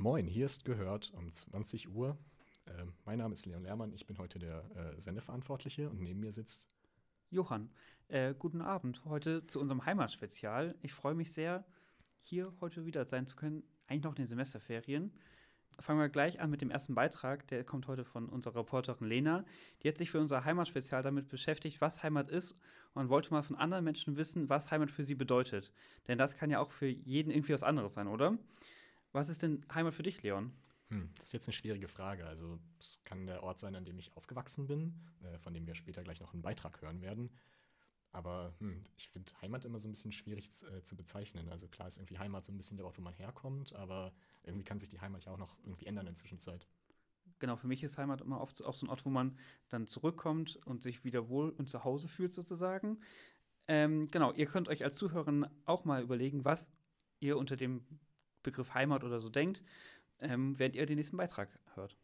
Moin, hier ist gehört um 20 Uhr. Äh, mein Name ist Leon Lehrmann, ich bin heute der äh, Sendeverantwortliche und neben mir sitzt Johann. Äh, guten Abend, heute zu unserem Heimatspezial. Ich freue mich sehr, hier heute wieder sein zu können, eigentlich noch in den Semesterferien. Fangen wir gleich an mit dem ersten Beitrag. Der kommt heute von unserer Reporterin Lena. Die hat sich für unser Heimatspezial damit beschäftigt, was Heimat ist und wollte mal von anderen Menschen wissen, was Heimat für sie bedeutet. Denn das kann ja auch für jeden irgendwie was anderes sein, oder? Was ist denn Heimat für dich, Leon? Hm, das ist jetzt eine schwierige Frage. Also, es kann der Ort sein, an dem ich aufgewachsen bin, äh, von dem wir später gleich noch einen Beitrag hören werden. Aber hm, ich finde Heimat immer so ein bisschen schwierig äh, zu bezeichnen. Also klar ist irgendwie Heimat so ein bisschen der Ort, wo man herkommt, aber irgendwie kann sich die Heimat ja auch noch irgendwie ändern in der Zwischenzeit. Genau, für mich ist Heimat immer oft auch so ein Ort, wo man dann zurückkommt und sich wieder wohl und zu Hause fühlt sozusagen. Ähm, genau, ihr könnt euch als Zuhörer auch mal überlegen, was ihr unter dem Begriff Heimat oder so denkt, ähm, während ihr den nächsten Beitrag hört.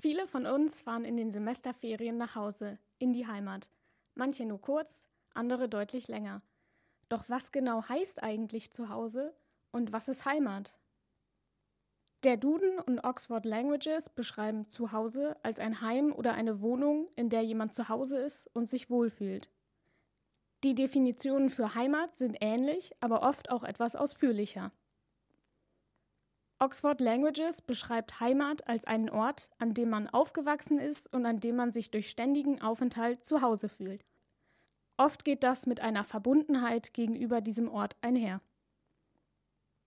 Viele von uns fahren in den Semesterferien nach Hause, in die Heimat. Manche nur kurz, andere deutlich länger. Doch was genau heißt eigentlich Zuhause und was ist Heimat? Der Duden und Oxford Languages beschreiben Zuhause als ein Heim oder eine Wohnung, in der jemand zu Hause ist und sich wohlfühlt. Die Definitionen für Heimat sind ähnlich, aber oft auch etwas ausführlicher. Oxford Languages beschreibt Heimat als einen Ort, an dem man aufgewachsen ist und an dem man sich durch ständigen Aufenthalt zu Hause fühlt. Oft geht das mit einer Verbundenheit gegenüber diesem Ort einher.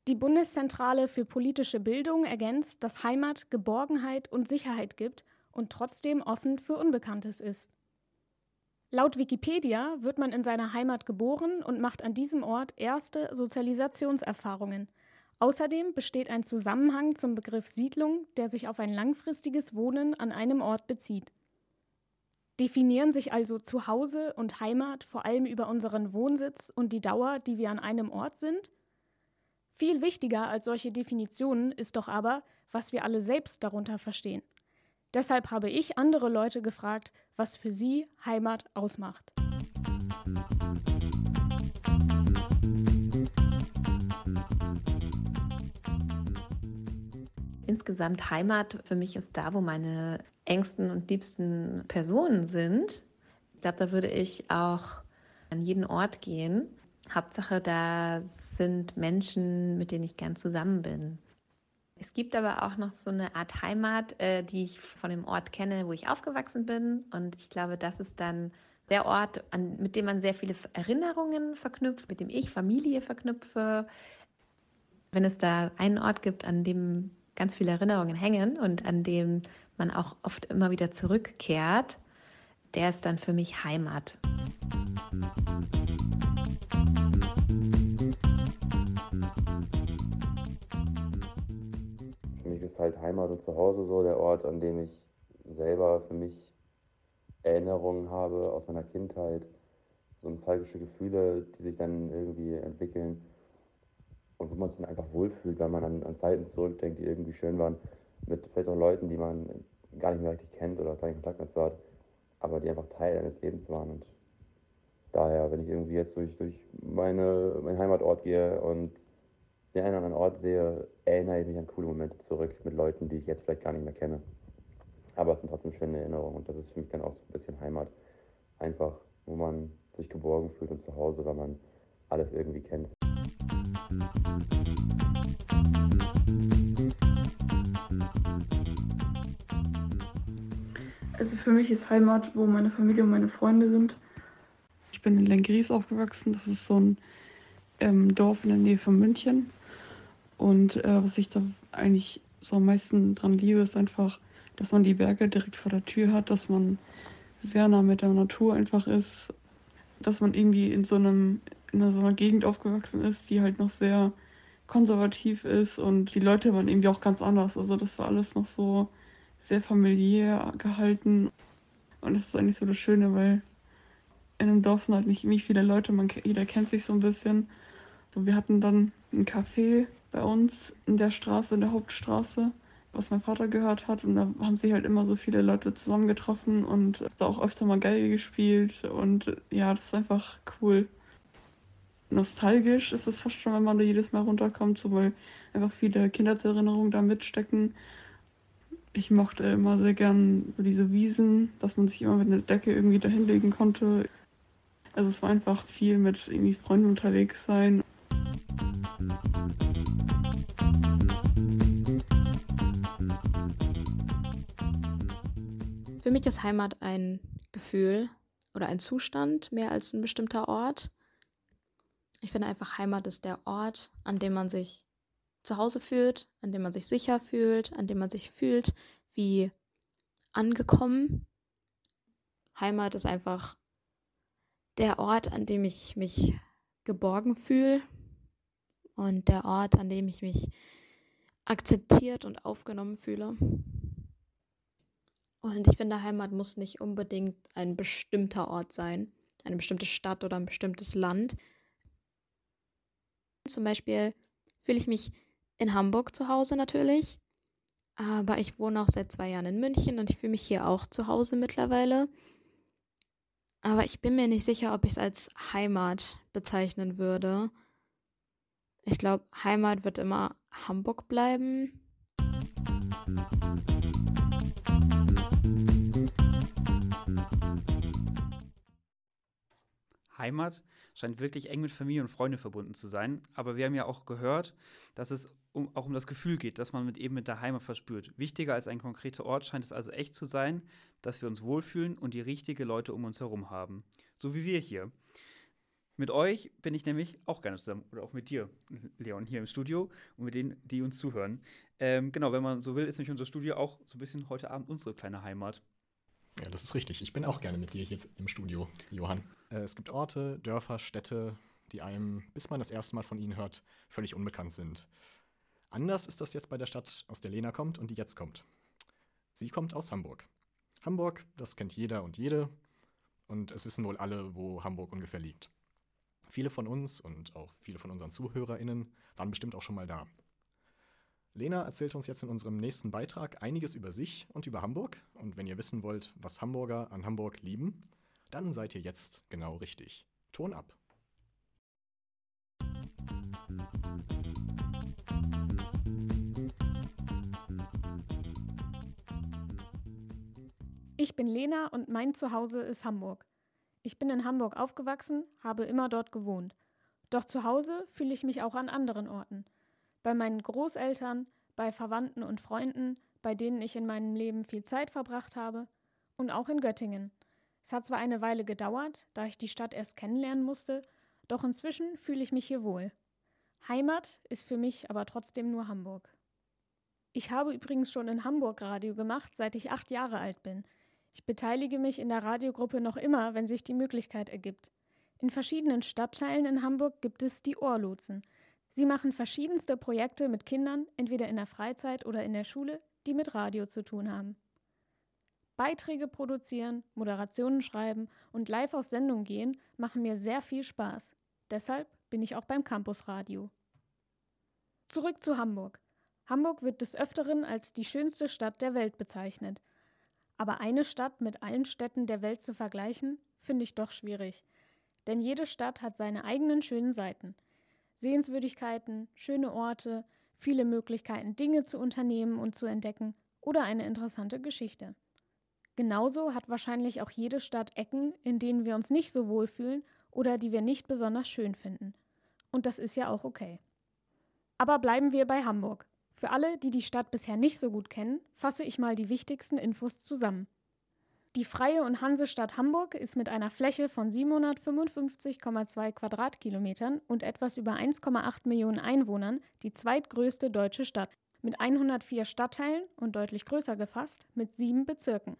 Die Bundeszentrale für politische Bildung ergänzt, dass Heimat Geborgenheit und Sicherheit gibt und trotzdem offen für Unbekanntes ist. Laut Wikipedia wird man in seiner Heimat geboren und macht an diesem Ort erste Sozialisationserfahrungen – Außerdem besteht ein Zusammenhang zum Begriff Siedlung, der sich auf ein langfristiges Wohnen an einem Ort bezieht. Definieren sich also Zuhause und Heimat vor allem über unseren Wohnsitz und die Dauer, die wir an einem Ort sind? Viel wichtiger als solche Definitionen ist doch aber, was wir alle selbst darunter verstehen. Deshalb habe ich andere Leute gefragt, was für sie Heimat ausmacht. insgesamt Heimat für mich ist da, wo meine engsten und liebsten Personen sind. Ich glaube, da würde ich auch an jeden Ort gehen. Hauptsache, da sind Menschen, mit denen ich gern zusammen bin. Es gibt aber auch noch so eine Art Heimat, äh, die ich von dem Ort kenne, wo ich aufgewachsen bin. Und ich glaube, das ist dann der Ort, an, mit dem man sehr viele Erinnerungen verknüpft, mit dem ich Familie verknüpfe. Wenn es da einen Ort gibt, an dem ganz viele Erinnerungen hängen und an dem man auch oft immer wieder zurückkehrt, der ist dann für mich Heimat. Halt Heimat und Zuhause so der Ort, an dem ich selber für mich Erinnerungen habe aus meiner Kindheit, so nostalgische Gefühle, die sich dann irgendwie entwickeln und wo man sich dann einfach wohlfühlt, weil man an, an Zeiten zurückdenkt, die irgendwie schön waren, mit vielleicht auch Leuten, die man gar nicht mehr richtig kennt oder keinen Kontakt mehr zu hat, aber die einfach Teil eines Lebens waren. Und daher, wenn ich irgendwie jetzt durch, durch meine, meinen Heimatort gehe und den einen oder anderen Ort sehe, erinnere ich mich an coole Momente zurück mit Leuten, die ich jetzt vielleicht gar nicht mehr kenne. Aber es sind trotzdem schöne Erinnerungen und das ist für mich dann auch so ein bisschen Heimat. Einfach, wo man sich geborgen fühlt und zu Hause, weil man alles irgendwie kennt. Also für mich ist Heimat, wo meine Familie und meine Freunde sind. Ich bin in Lengries aufgewachsen. Das ist so ein ähm, Dorf in der Nähe von München. Und äh, was ich da eigentlich so am meisten dran liebe, ist einfach, dass man die Berge direkt vor der Tür hat, dass man sehr nah mit der Natur einfach ist, dass man irgendwie in so einem in so einer Gegend aufgewachsen ist, die halt noch sehr konservativ ist und die Leute waren irgendwie auch ganz anders. Also das war alles noch so sehr familiär gehalten. Und das ist eigentlich so das Schöne, weil in einem Dorf sind halt nicht irgendwie viele Leute, man, jeder kennt sich so ein bisschen. So, wir hatten dann ein Café bei uns in der Straße, in der Hauptstraße. was mein Vater gehört hat. Und da haben sich halt immer so viele Leute zusammengetroffen und da auch öfter mal Geige gespielt. Und ja, das ist einfach cool. Nostalgisch ist es fast schon, wenn man da jedes Mal runterkommt, so weil einfach viele Kindheitserinnerungen da mitstecken. Ich mochte immer sehr gern diese Wiesen, dass man sich immer mit einer Decke irgendwie dahinlegen konnte. Also es war einfach viel mit irgendwie Freunden unterwegs sein. Für mich ist Heimat ein Gefühl oder ein Zustand mehr als ein bestimmter Ort. Ich finde einfach, Heimat ist der Ort, an dem man sich zu Hause fühlt, an dem man sich sicher fühlt, an dem man sich fühlt wie angekommen. Heimat ist einfach der Ort, an dem ich mich geborgen fühle und der Ort, an dem ich mich akzeptiert und aufgenommen fühle. Und ich finde, Heimat muss nicht unbedingt ein bestimmter Ort sein, eine bestimmte Stadt oder ein bestimmtes Land. Zum Beispiel fühle ich mich in Hamburg zu Hause natürlich, aber ich wohne auch seit zwei Jahren in München und ich fühle mich hier auch zu Hause mittlerweile. Aber ich bin mir nicht sicher, ob ich es als Heimat bezeichnen würde. Ich glaube, Heimat wird immer Hamburg bleiben. Heimat scheint wirklich eng mit Familie und Freunde verbunden zu sein. Aber wir haben ja auch gehört, dass es um, auch um das Gefühl geht, dass man mit eben mit der Heimat verspürt. Wichtiger als ein konkreter Ort scheint es also echt zu sein, dass wir uns wohlfühlen und die richtigen Leute um uns herum haben. So wie wir hier. Mit euch bin ich nämlich auch gerne zusammen. Oder auch mit dir, Leon, hier im Studio und mit denen, die uns zuhören. Ähm, genau, wenn man so will, ist nämlich unser Studio auch so ein bisschen heute Abend unsere kleine Heimat. Ja, das ist richtig. Ich bin auch gerne mit dir hier im Studio, Johann. Äh, es gibt Orte, Dörfer, Städte, die einem, bis man das erste Mal von ihnen hört, völlig unbekannt sind. Anders ist das jetzt bei der Stadt, aus der Lena kommt und die jetzt kommt. Sie kommt aus Hamburg. Hamburg, das kennt jeder und jede. Und es wissen wohl alle, wo Hamburg ungefähr liegt. Viele von uns und auch viele von unseren ZuhörerInnen waren bestimmt auch schon mal da. Lena erzählt uns jetzt in unserem nächsten Beitrag einiges über sich und über Hamburg. Und wenn ihr wissen wollt, was Hamburger an Hamburg lieben, dann seid ihr jetzt genau richtig. Ton ab. Ich bin Lena und mein Zuhause ist Hamburg. Ich bin in Hamburg aufgewachsen, habe immer dort gewohnt. Doch zu Hause fühle ich mich auch an anderen Orten. Bei meinen Großeltern, bei Verwandten und Freunden, bei denen ich in meinem Leben viel Zeit verbracht habe und auch in Göttingen. Es hat zwar eine Weile gedauert, da ich die Stadt erst kennenlernen musste, doch inzwischen fühle ich mich hier wohl. Heimat ist für mich aber trotzdem nur Hamburg. Ich habe übrigens schon in Hamburg Radio gemacht, seit ich acht Jahre alt bin. Ich beteilige mich in der Radiogruppe noch immer, wenn sich die Möglichkeit ergibt. In verschiedenen Stadtteilen in Hamburg gibt es die Ohrlotsen. Sie machen verschiedenste Projekte mit Kindern, entweder in der Freizeit oder in der Schule, die mit Radio zu tun haben. Beiträge produzieren, Moderationen schreiben und live auf Sendung gehen machen mir sehr viel Spaß. Deshalb bin ich auch beim Campusradio. Zurück zu Hamburg. Hamburg wird des Öfteren als die schönste Stadt der Welt bezeichnet. Aber eine Stadt mit allen Städten der Welt zu vergleichen, finde ich doch schwierig. Denn jede Stadt hat seine eigenen schönen Seiten. Sehenswürdigkeiten, schöne Orte, viele Möglichkeiten, Dinge zu unternehmen und zu entdecken oder eine interessante Geschichte. Genauso hat wahrscheinlich auch jede Stadt Ecken, in denen wir uns nicht so wohl fühlen oder die wir nicht besonders schön finden. Und das ist ja auch okay. Aber bleiben wir bei Hamburg. Für alle, die die Stadt bisher nicht so gut kennen, fasse ich mal die wichtigsten Infos zusammen. Die Freie und Hansestadt Hamburg ist mit einer Fläche von 755,2 Quadratkilometern und etwas über 1,8 Millionen Einwohnern die zweitgrößte deutsche Stadt, mit 104 Stadtteilen und deutlich größer gefasst mit sieben Bezirken.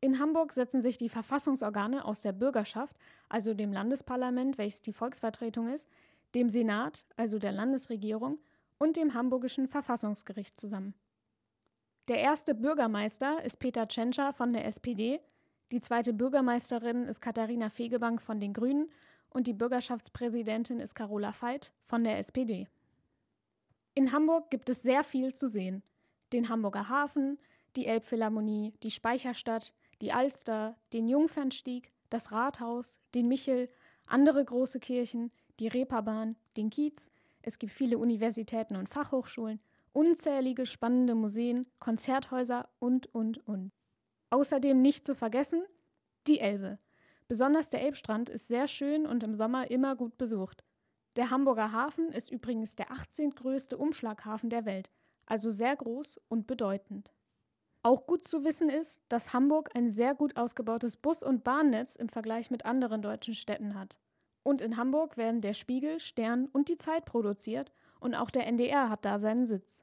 In Hamburg setzen sich die Verfassungsorgane aus der Bürgerschaft, also dem Landesparlament, welches die Volksvertretung ist, dem Senat, also der Landesregierung, und dem Hamburgischen Verfassungsgericht zusammen. Der erste Bürgermeister ist Peter Tschentscher von der SPD, die zweite Bürgermeisterin ist Katharina Fegebank von den Grünen und die Bürgerschaftspräsidentin ist Carola Veit von der SPD. In Hamburg gibt es sehr viel zu sehen. den Hamburger Hafen, die Elbphilharmonie, die Speicherstadt, die Alster, den Jungfernstieg, das Rathaus, den Michel, andere große Kirchen, die Reeperbahn, den Kiez. Es gibt viele Universitäten und Fachhochschulen, unzählige spannende Museen, Konzerthäuser und, und, und. Außerdem nicht zu vergessen die Elbe. Besonders der Elbstrand ist sehr schön und im Sommer immer gut besucht. Der Hamburger Hafen ist übrigens der 18. größte Umschlaghafen der Welt, also sehr groß und bedeutend. Auch gut zu wissen ist, dass Hamburg ein sehr gut ausgebautes Bus- und Bahnnetz im Vergleich mit anderen deutschen Städten hat. Und in Hamburg werden der Spiegel, Stern und die Zeit produziert und auch der NDR hat da seinen Sitz.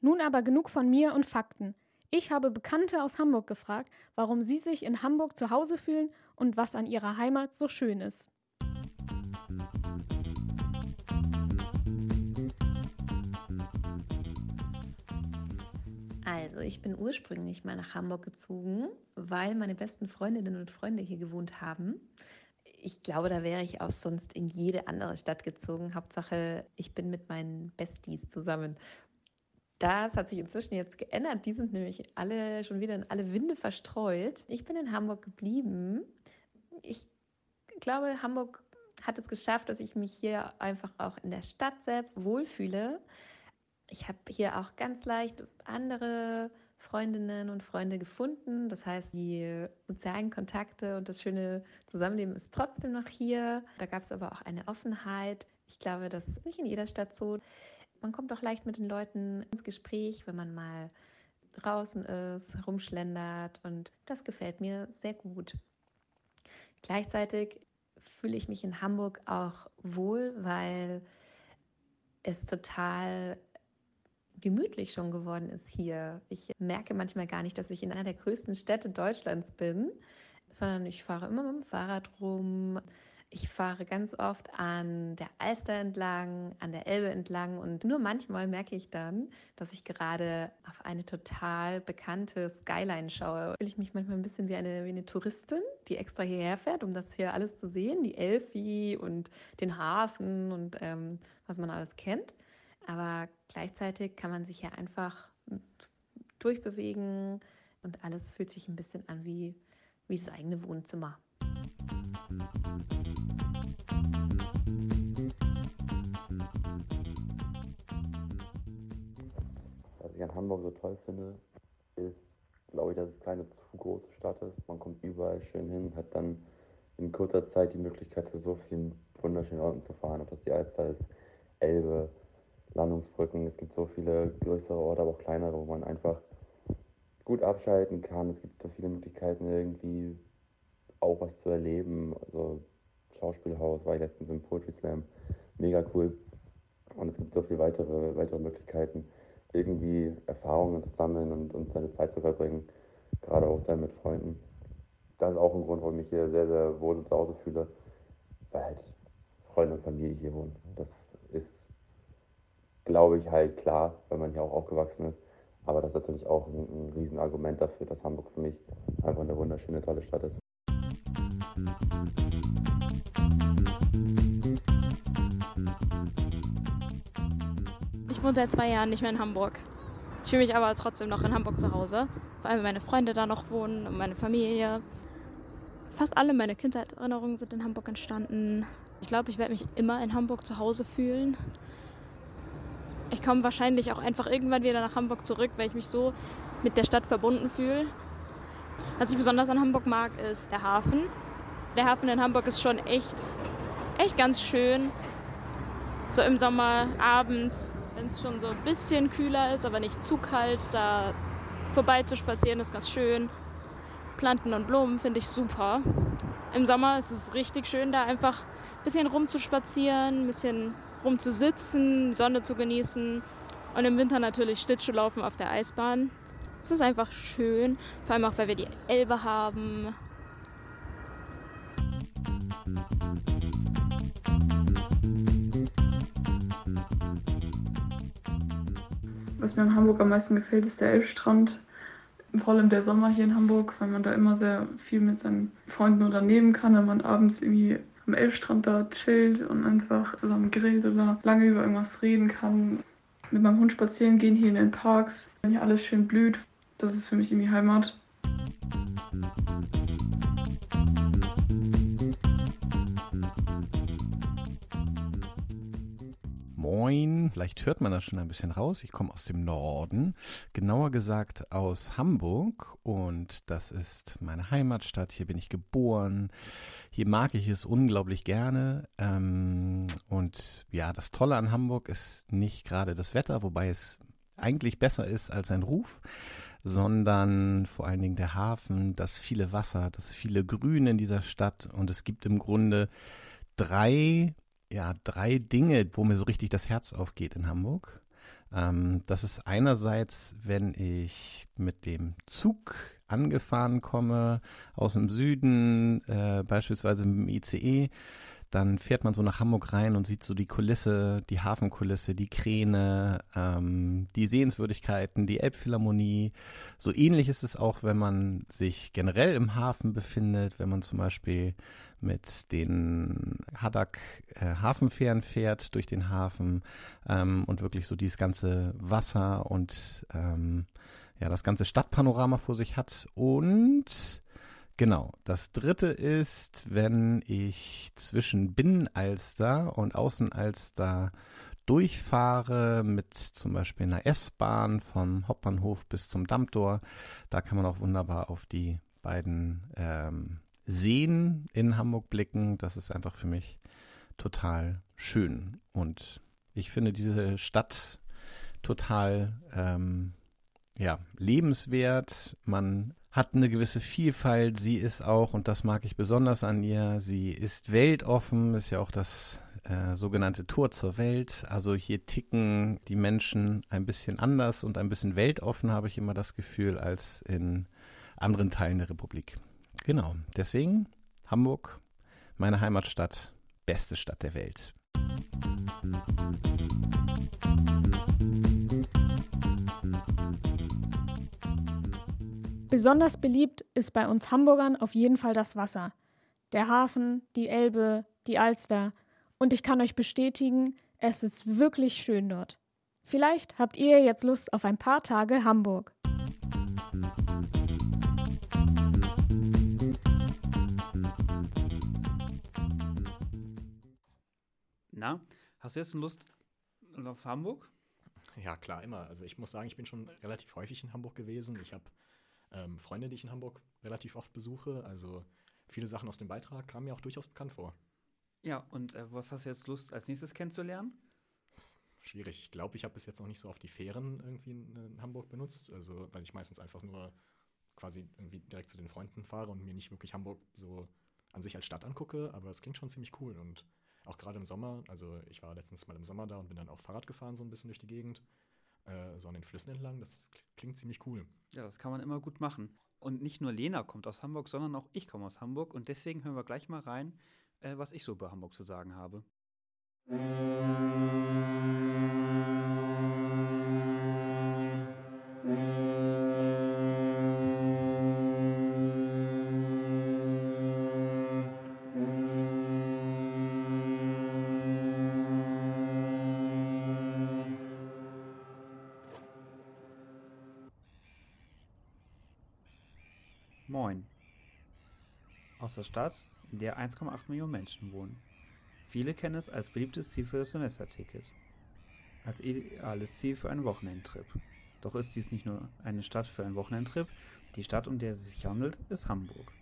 Nun aber genug von mir und Fakten. Ich habe Bekannte aus Hamburg gefragt, warum sie sich in Hamburg zu Hause fühlen und was an ihrer Heimat so schön ist. Also, ich bin ursprünglich mal nach Hamburg gezogen, weil meine besten Freundinnen und Freunde hier gewohnt haben. Ich glaube, da wäre ich auch sonst in jede andere Stadt gezogen. Hauptsache, ich bin mit meinen Besties zusammen. Das hat sich inzwischen jetzt geändert. Die sind nämlich alle schon wieder in alle Winde verstreut. Ich bin in Hamburg geblieben. Ich glaube, Hamburg hat es geschafft, dass ich mich hier einfach auch in der Stadt selbst wohlfühle ich habe hier auch ganz leicht andere Freundinnen und Freunde gefunden. Das heißt, die sozialen Kontakte und das schöne Zusammenleben ist trotzdem noch hier. Da gab es aber auch eine Offenheit. Ich glaube, das ist nicht in jeder Stadt so. Man kommt auch leicht mit den Leuten ins Gespräch, wenn man mal draußen ist, herumschlendert und das gefällt mir sehr gut. Gleichzeitig fühle ich mich in Hamburg auch wohl, weil es total gemütlich schon geworden ist hier. Ich merke manchmal gar nicht, dass ich in einer der größten Städte Deutschlands bin, sondern ich fahre immer mit dem Fahrrad rum. Ich fahre ganz oft an der Alster entlang, an der Elbe entlang und nur manchmal merke ich dann, dass ich gerade auf eine total bekannte Skyline schaue. Fühle ich mich manchmal ein bisschen wie eine, wie eine Touristin, die extra hierher fährt, um das hier alles zu sehen, die Elfi und den Hafen und ähm, was man alles kennt. Aber gleichzeitig kann man sich ja einfach durchbewegen und alles fühlt sich ein bisschen an wie, wie das eigene Wohnzimmer. Was ich an Hamburg so toll finde, ist, glaube ich, dass es keine zu große Stadt ist. Man kommt überall schön hin, hat dann in kurzer Zeit die Möglichkeit, zu so vielen wunderschönen Orten zu fahren. Ob das die Alster ist, Elbe, Landungsbrücken. Es gibt so viele größere Orte, aber auch kleinere, wo man einfach gut abschalten kann. Es gibt so viele Möglichkeiten, irgendwie auch was zu erleben. Also Schauspielhaus war ich letztens im Poetry Slam. Mega cool. Und es gibt so viele weitere, weitere Möglichkeiten, irgendwie Erfahrungen zu sammeln und, und seine Zeit zu verbringen. Gerade auch dann mit Freunden. Das ist auch ein Grund, warum ich hier sehr, sehr wohl zu Hause fühle. Weil halt Freunde und Familie hier wohnen. Das ist glaube ich, halt klar, weil man hier auch aufgewachsen ist. Aber das ist natürlich auch ein, ein Riesenargument dafür, dass Hamburg für mich einfach eine wunderschöne, tolle Stadt ist. Ich wohne seit zwei Jahren nicht mehr in Hamburg. Ich fühle mich aber trotzdem noch in Hamburg zu Hause. Vor allem, weil meine Freunde da noch wohnen und meine Familie. Fast alle meine Kindheitserinnerungen sind in Hamburg entstanden. Ich glaube, ich werde mich immer in Hamburg zu Hause fühlen. Ich komme wahrscheinlich auch einfach irgendwann wieder nach Hamburg zurück, weil ich mich so mit der Stadt verbunden fühle. Was ich besonders an Hamburg mag, ist der Hafen. Der Hafen in Hamburg ist schon echt, echt ganz schön. So im Sommer, abends, wenn es schon so ein bisschen kühler ist, aber nicht zu kalt, da vorbei zu spazieren ist ganz schön. Planten und Blumen finde ich super. Im Sommer ist es richtig schön, da einfach ein bisschen rumzuspazieren, ein bisschen rumzusitzen, die Sonne zu genießen und im Winter natürlich Schlittschuhlaufen auf der Eisbahn. Es ist einfach schön, vor allem auch, weil wir die Elbe haben. Was mir in Hamburg am meisten gefällt, ist der Elbstrand. Vor allem der Sommer hier in Hamburg, weil man da immer sehr viel mit seinen Freunden unternehmen kann, wenn man abends irgendwie am Elbstrand da chillt und einfach zusammen grillt oder lange über irgendwas reden kann. mit meinem Hund spazieren gehen hier in den Parks, wenn hier alles schön blüht. Das ist für mich irgendwie Heimat. Moin, vielleicht hört man das schon ein bisschen raus. Ich komme aus dem Norden, genauer gesagt aus Hamburg und das ist meine Heimatstadt. Hier bin ich geboren. Hier mag ich es unglaublich gerne. Ähm, und ja, das Tolle an Hamburg ist nicht gerade das Wetter, wobei es eigentlich besser ist als ein Ruf, sondern vor allen Dingen der Hafen, das viele Wasser, das viele Grün in dieser Stadt und es gibt im Grunde drei ja, drei Dinge, wo mir so richtig das Herz aufgeht in Hamburg. Ähm, das ist einerseits, wenn ich mit dem Zug angefahren komme aus dem Süden, äh, beispielsweise mit dem ICE, dann fährt man so nach Hamburg rein und sieht so die Kulisse, die Hafenkulisse, die Kräne, ähm, die Sehenswürdigkeiten, die Elbphilharmonie. So ähnlich ist es auch, wenn man sich generell im Hafen befindet, wenn man zum Beispiel mit den Haddock äh, Hafenfähren fährt durch den Hafen ähm, und wirklich so dieses ganze Wasser und ähm, ja, das ganze Stadtpanorama vor sich hat. Und genau, das dritte ist, wenn ich zwischen Binnenalster und Außenalster durchfahre mit zum Beispiel einer S-Bahn vom Hauptbahnhof bis zum Dammtor. Da kann man auch wunderbar auf die beiden ähm, Seen in Hamburg blicken, das ist einfach für mich total schön. Und ich finde diese Stadt total ähm, ja, lebenswert. Man hat eine gewisse Vielfalt. Sie ist auch, und das mag ich besonders an ihr, sie ist weltoffen, ist ja auch das äh, sogenannte Tor zur Welt. Also hier ticken die Menschen ein bisschen anders und ein bisschen weltoffen, habe ich immer das Gefühl, als in anderen Teilen der Republik. Genau, deswegen Hamburg, meine Heimatstadt, beste Stadt der Welt. Besonders beliebt ist bei uns Hamburgern auf jeden Fall das Wasser. Der Hafen, die Elbe, die Alster. Und ich kann euch bestätigen, es ist wirklich schön dort. Vielleicht habt ihr jetzt Lust auf ein paar Tage Hamburg. Na, hast du jetzt Lust auf Hamburg? Ja, klar, immer. Also ich muss sagen, ich bin schon relativ häufig in Hamburg gewesen. Ich habe ähm, Freunde, die ich in Hamburg relativ oft besuche. Also viele Sachen aus dem Beitrag kamen mir auch durchaus bekannt vor. Ja, und äh, was hast du jetzt Lust als nächstes kennenzulernen? Schwierig. Ich glaube, ich habe bis jetzt noch nicht so oft die Fähren irgendwie in, in Hamburg benutzt. Also, weil ich meistens einfach nur quasi irgendwie direkt zu den Freunden fahre und mir nicht wirklich Hamburg so an sich als Stadt angucke. Aber es klingt schon ziemlich cool und auch gerade im Sommer, also ich war letztens mal im Sommer da und bin dann auch Fahrrad gefahren, so ein bisschen durch die Gegend, äh, so an den Flüssen entlang. Das klingt ziemlich cool. Ja, das kann man immer gut machen. Und nicht nur Lena kommt aus Hamburg, sondern auch ich komme aus Hamburg. Und deswegen hören wir gleich mal rein, äh, was ich so über Hamburg zu sagen habe. Aus der Stadt, in der 1,8 Millionen Menschen wohnen. Viele kennen es als beliebtes Ziel für das Semesterticket. Als ideales Ziel für einen Wochenendtrip. Doch ist dies nicht nur eine Stadt für einen Wochenendtrip, die Stadt, um der es sich handelt, ist Hamburg.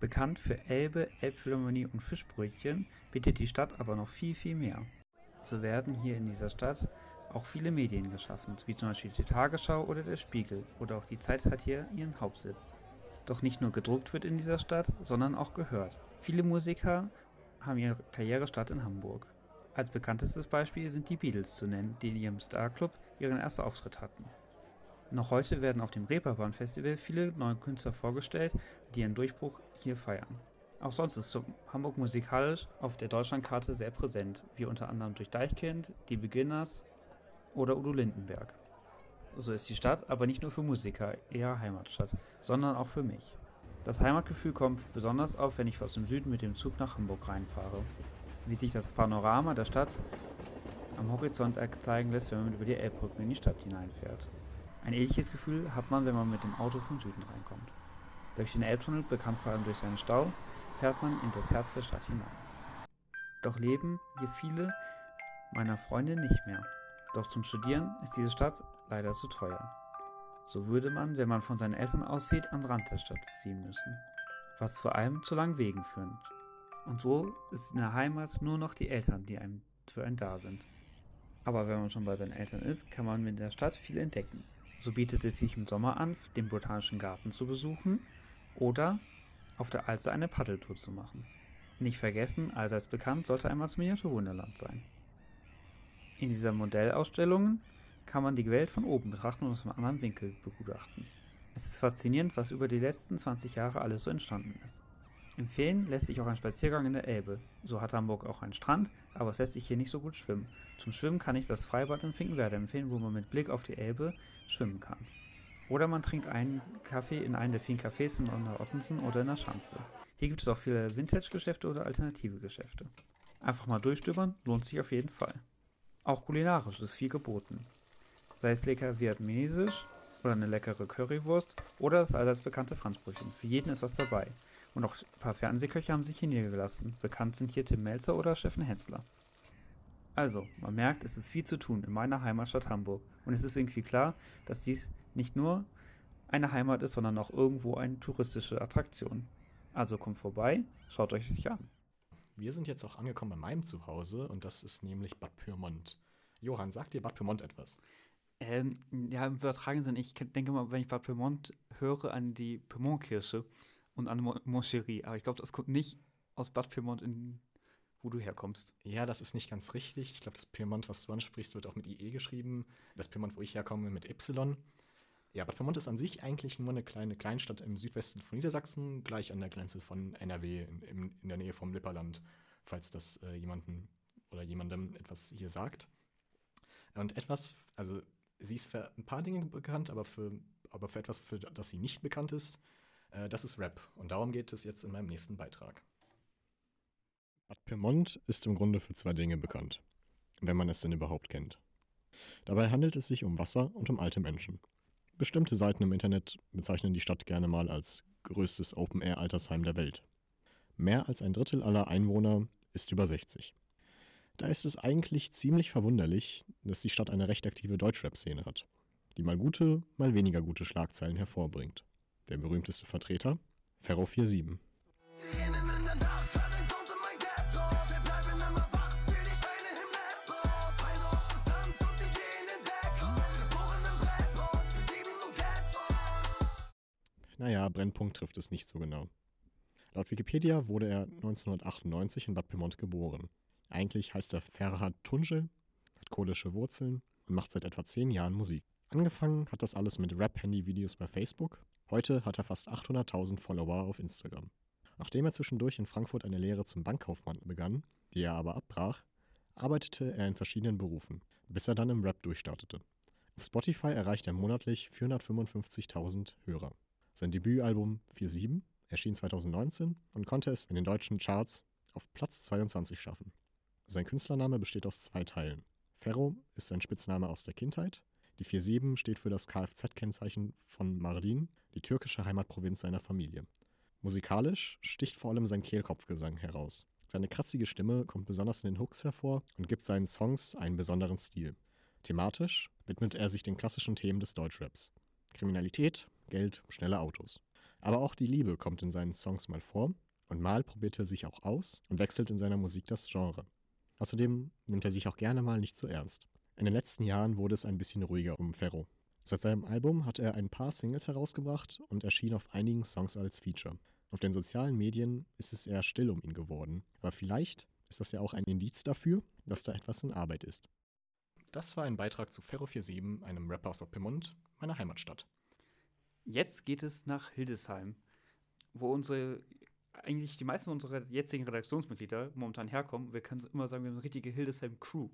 Bekannt für Elbe, Elbphilharmonie und Fischbrötchen bietet die Stadt aber noch viel, viel mehr. So werden hier in dieser Stadt auch viele Medien geschaffen, wie zum Beispiel die Tagesschau oder der Spiegel, oder auch die Zeit hat hier ihren Hauptsitz. Doch nicht nur gedruckt wird in dieser Stadt, sondern auch gehört. Viele Musiker haben ihre Karrierestadt in Hamburg. Als bekanntestes Beispiel sind die Beatles zu nennen, die in ihrem Star Club ihren ersten Auftritt hatten. Noch heute werden auf dem Reeperbahn Festival viele neue Künstler vorgestellt, die ihren Durchbruch hier feiern. Auch sonst ist Hamburg musikalisch auf der Deutschlandkarte sehr präsent, wie unter anderem durch Deichkind, die Beginners oder Udo Lindenberg. So ist die Stadt aber nicht nur für Musiker eher Heimatstadt, sondern auch für mich. Das Heimatgefühl kommt besonders auf, wenn ich aus dem Süden mit dem Zug nach Hamburg reinfahre. Wie sich das Panorama der Stadt am Horizont zeigen lässt, wenn man über die Elbbrücke in die Stadt hineinfährt. Ein ähnliches Gefühl hat man, wenn man mit dem Auto vom Süden reinkommt. Durch den Elbtunnel, bekannt vor allem durch seinen Stau, fährt man in das Herz der Stadt hinein. Doch leben hier viele meiner Freunde nicht mehr. Doch zum Studieren ist diese Stadt leider zu teuer. So würde man, wenn man von seinen Eltern aussieht, ans Rand der Stadt ziehen müssen, was vor allem zu langen Wegen führt. Und so ist in der Heimat nur noch die Eltern, die einem für einen da sind. Aber wenn man schon bei seinen Eltern ist, kann man in der Stadt viel entdecken. So bietet es sich im Sommer an, den Botanischen Garten zu besuchen oder auf der Alster eine Paddeltour zu machen. Nicht vergessen, allseits bekannt, sollte einmal das Miniaturwunderland sein. In dieser Modellausstellung kann man die Welt von oben betrachten und aus einem anderen Winkel begutachten. Es ist faszinierend, was über die letzten 20 Jahre alles so entstanden ist. Empfehlen lässt sich auch ein Spaziergang in der Elbe. So hat Hamburg auch einen Strand, aber es lässt sich hier nicht so gut schwimmen. Zum Schwimmen kann ich das Freibad in Finkenwerder empfehlen, wo man mit Blick auf die Elbe schwimmen kann. Oder man trinkt einen Kaffee in einem der vielen Cafés in Ottensen oder in der Schanze. Hier gibt es auch viele Vintage-Geschäfte oder alternative Geschäfte. Einfach mal durchstöbern, lohnt sich auf jeden Fall. Auch kulinarisch ist viel geboten. Sei es lecker vietnamesisch oder eine leckere Currywurst oder das allseits bekannte Franzbrötchen. Für jeden ist was dabei. Und auch ein paar Fernsehköche haben sich hier niedergelassen. Bekannt sind hier Tim Melzer oder Steffen Hensler. Also, man merkt, es ist viel zu tun in meiner Heimatstadt Hamburg. Und es ist irgendwie klar, dass dies nicht nur eine Heimat ist, sondern auch irgendwo eine touristische Attraktion. Also kommt vorbei, schaut euch sich an. Wir sind jetzt auch angekommen bei meinem Zuhause und das ist nämlich Bad Pyrmont. Johann, sagt dir Bad Pyrmont etwas? Ähm, ja, im übertragenen Sinne, ich denke mal, wenn ich Bad Pyrmont höre, an die Pyrmont-Kirche und an Mo Moscherie. Aber ich glaube, das kommt nicht aus Bad Pyrmont, in, wo du herkommst. Ja, das ist nicht ganz richtig. Ich glaube, das Pyrmont, was du ansprichst, wird auch mit IE geschrieben. Das Pyrmont, wo ich herkomme, mit Y. Ja, Bad Pyrmont ist an sich eigentlich nur eine kleine Kleinstadt im Südwesten von Niedersachsen, gleich an der Grenze von NRW, in, in, in der Nähe vom Lipperland, falls das äh, jemanden oder jemandem etwas hier sagt. Und etwas, also sie ist für ein paar Dinge bekannt, aber für, aber für etwas, für das sie nicht bekannt ist, äh, das ist Rap. Und darum geht es jetzt in meinem nächsten Beitrag. Bad Pyrmont ist im Grunde für zwei Dinge bekannt, wenn man es denn überhaupt kennt. Dabei handelt es sich um Wasser und um alte Menschen. Bestimmte Seiten im Internet bezeichnen die Stadt gerne mal als größtes Open-Air-Altersheim der Welt. Mehr als ein Drittel aller Einwohner ist über 60. Da ist es eigentlich ziemlich verwunderlich, dass die Stadt eine recht aktive Deutschrap-Szene hat, die mal gute, mal weniger gute Schlagzeilen hervorbringt. Der berühmteste Vertreter? Ferro 47. Naja, Brennpunkt trifft es nicht so genau. Laut Wikipedia wurde er 1998 in Bad Pyrmont geboren. Eigentlich heißt er Ferhat Tunce, hat kurdische Wurzeln und macht seit etwa zehn Jahren Musik. Angefangen hat das alles mit Rap-Handy-Videos bei Facebook. Heute hat er fast 800.000 Follower auf Instagram. Nachdem er zwischendurch in Frankfurt eine Lehre zum Bankkaufmann begann, die er aber abbrach, arbeitete er in verschiedenen Berufen, bis er dann im Rap durchstartete. Auf Spotify erreicht er monatlich 455.000 Hörer. Sein Debütalbum 47 erschien 2019 und konnte es in den deutschen Charts auf Platz 22 schaffen. Sein Künstlername besteht aus zwei Teilen. Ferro ist sein Spitzname aus der Kindheit. Die 47 steht für das Kfz-Kennzeichen von Mardin, die türkische Heimatprovinz seiner Familie. Musikalisch sticht vor allem sein Kehlkopfgesang heraus. Seine kratzige Stimme kommt besonders in den Hooks hervor und gibt seinen Songs einen besonderen Stil. Thematisch widmet er sich den klassischen Themen des Deutschraps. Kriminalität, Geld, schnelle Autos. Aber auch die Liebe kommt in seinen Songs mal vor und mal probiert er sich auch aus und wechselt in seiner Musik das Genre. Außerdem nimmt er sich auch gerne mal nicht so ernst. In den letzten Jahren wurde es ein bisschen ruhiger um Ferro. Seit seinem Album hat er ein paar Singles herausgebracht und erschien auf einigen Songs als Feature. Auf den sozialen Medien ist es eher still um ihn geworden, aber vielleicht ist das ja auch ein Indiz dafür, dass da etwas in Arbeit ist. Das war ein Beitrag zu Ferro 47, einem Rapper aus Bad Pyrmont, meiner Heimatstadt. Jetzt geht es nach Hildesheim, wo unsere, eigentlich die meisten unserer jetzigen Redaktionsmitglieder momentan herkommen. Wir können immer sagen, wir haben eine richtige Hildesheim-Crew.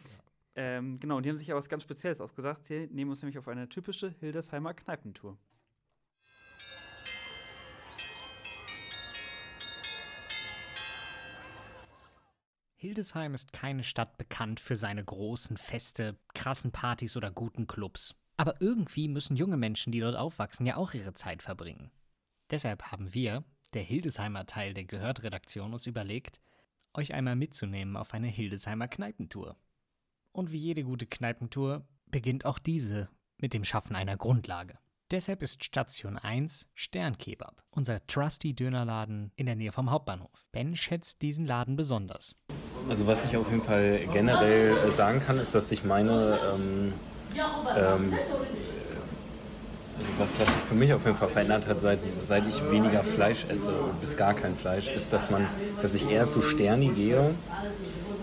Ja. Ähm, genau, und die haben sich ja was ganz Spezielles ausgedacht. Sie nehmen uns nämlich auf eine typische Hildesheimer Kneipentour. Hildesheim ist keine Stadt bekannt für seine großen Feste, krassen Partys oder guten Clubs. Aber irgendwie müssen junge Menschen, die dort aufwachsen, ja auch ihre Zeit verbringen. Deshalb haben wir, der Hildesheimer Teil der Gehört-Redaktion, uns überlegt, euch einmal mitzunehmen auf eine Hildesheimer Kneipentour. Und wie jede gute Kneipentour beginnt auch diese mit dem Schaffen einer Grundlage. Deshalb ist Station 1 Sternkebab, unser trusty Dönerladen in der Nähe vom Hauptbahnhof. Ben schätzt diesen Laden besonders. Also was ich auf jeden Fall generell äh, sagen kann, ist, dass sich meine, ähm, ähm, was, was sich für mich auf jeden Fall verändert hat, seit, seit ich weniger Fleisch esse, bis gar kein Fleisch, ist, dass man, dass ich eher zu Sterni gehe,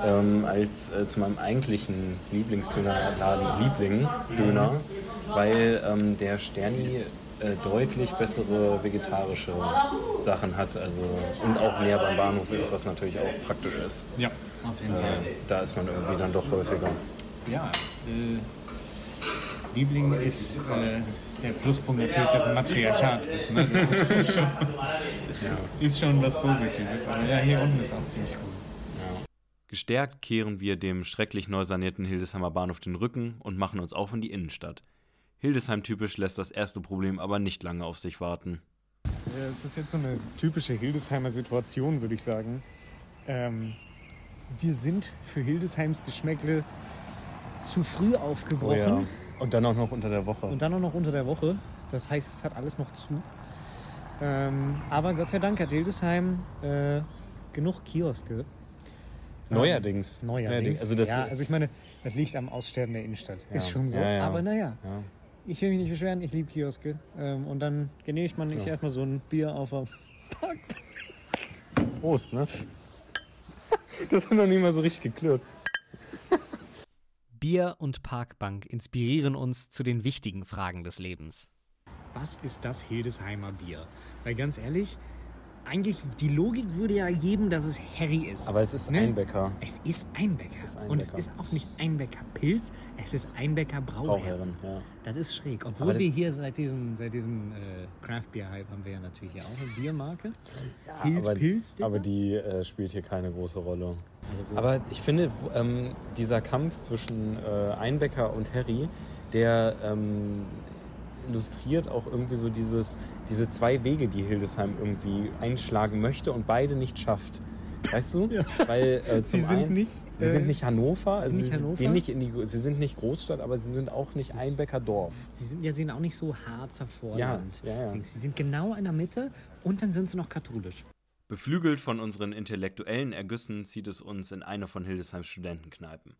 ähm, als äh, zu meinem eigentlichen Lieblingsdönerladen, Liebling, Döner, weil ähm, der Sterni äh, deutlich bessere vegetarische Sachen hat also, und auch näher beim Bahnhof ist, was natürlich auch praktisch ist. Ja, auf jeden Äh, da ist man irgendwie dann doch häufiger. Ja, äh, Liebling ist äh, der Pluspunkt natürlich, dass ein Matriarchat ist. Ne? Das ist, schon, ist schon was Positives. Aber ja, hier unten ist auch ziemlich cool. Gestärkt kehren wir dem schrecklich neu sanierten Hildesheimer Bahnhof den Rücken und machen uns auf in die Innenstadt. Hildesheim-typisch lässt das erste Problem aber nicht lange auf sich warten. Ja, es ist jetzt so eine typische Hildesheimer Situation, würde ich sagen. Ähm, wir sind für Hildesheims Geschmäckle zu früh aufgebrochen. Oh ja. Und dann auch noch unter der Woche. Und dann auch noch unter der Woche. Das heißt, es hat alles noch zu. Ähm, aber Gott sei Dank hat Hildesheim äh, genug Kioske. Neuerdings. Ähm, neuerdings. Also das- ja, also ich meine, das liegt am Aussterben der Innenstadt. Ja. Ist schon so. Ja. Aber naja, Ja. ich will mich nicht beschweren, ich liebe Kioske. Ähm, und dann genehmigt man sich Ja. erstmal so ein Bier auf der Prost, ne? Das hat noch nie mal so richtig geklirrt. Bier und Parkbank inspirieren uns zu den wichtigen Fragen des Lebens. was ist das Hildesheimer Bier? Weil ganz ehrlich, eigentlich die Logik würde ja geben, dass es Harry ist. Aber es ist Ne? Einbecker. Es ist Einbecker. ist Und es Einbecker. ist auch nicht Einbecker Pilz, es ist Einbecker Brauherren. Brauherren, ja. Das ist schräg. Obwohl Aber wir hier seit diesem, seit diesem äh, Craft Beer Hype haben wir ja natürlich hier auch eine Biermarke. Hild aber, Pilz, aber die äh, spielt hier keine große Rolle. Also- Aber ich finde, ähm, dieser Kampf zwischen äh, Einbecker und Harry, der ähm, illustriert auch irgendwie so dieses, diese zwei Wege, die Hildesheim irgendwie einschlagen möchte und beide nicht schafft. Weißt du? Weil äh, zum Sie sind einen, nicht, sie äh, sind nicht Hannover, also sind sie, nicht sind- Hannover? gehen nicht in die, sie sind nicht Großstadt, aber sie sind auch nicht Einbecker Dorf. Sie sind ja sehen auch nicht so Harzer Vorland. Ja, ja, ja. Sie sind genau in der Mitte und dann sind sie noch katholisch. Beflügelt von unseren intellektuellen Ergüssen zieht es uns in eine von Hildesheims Studentenkneipen.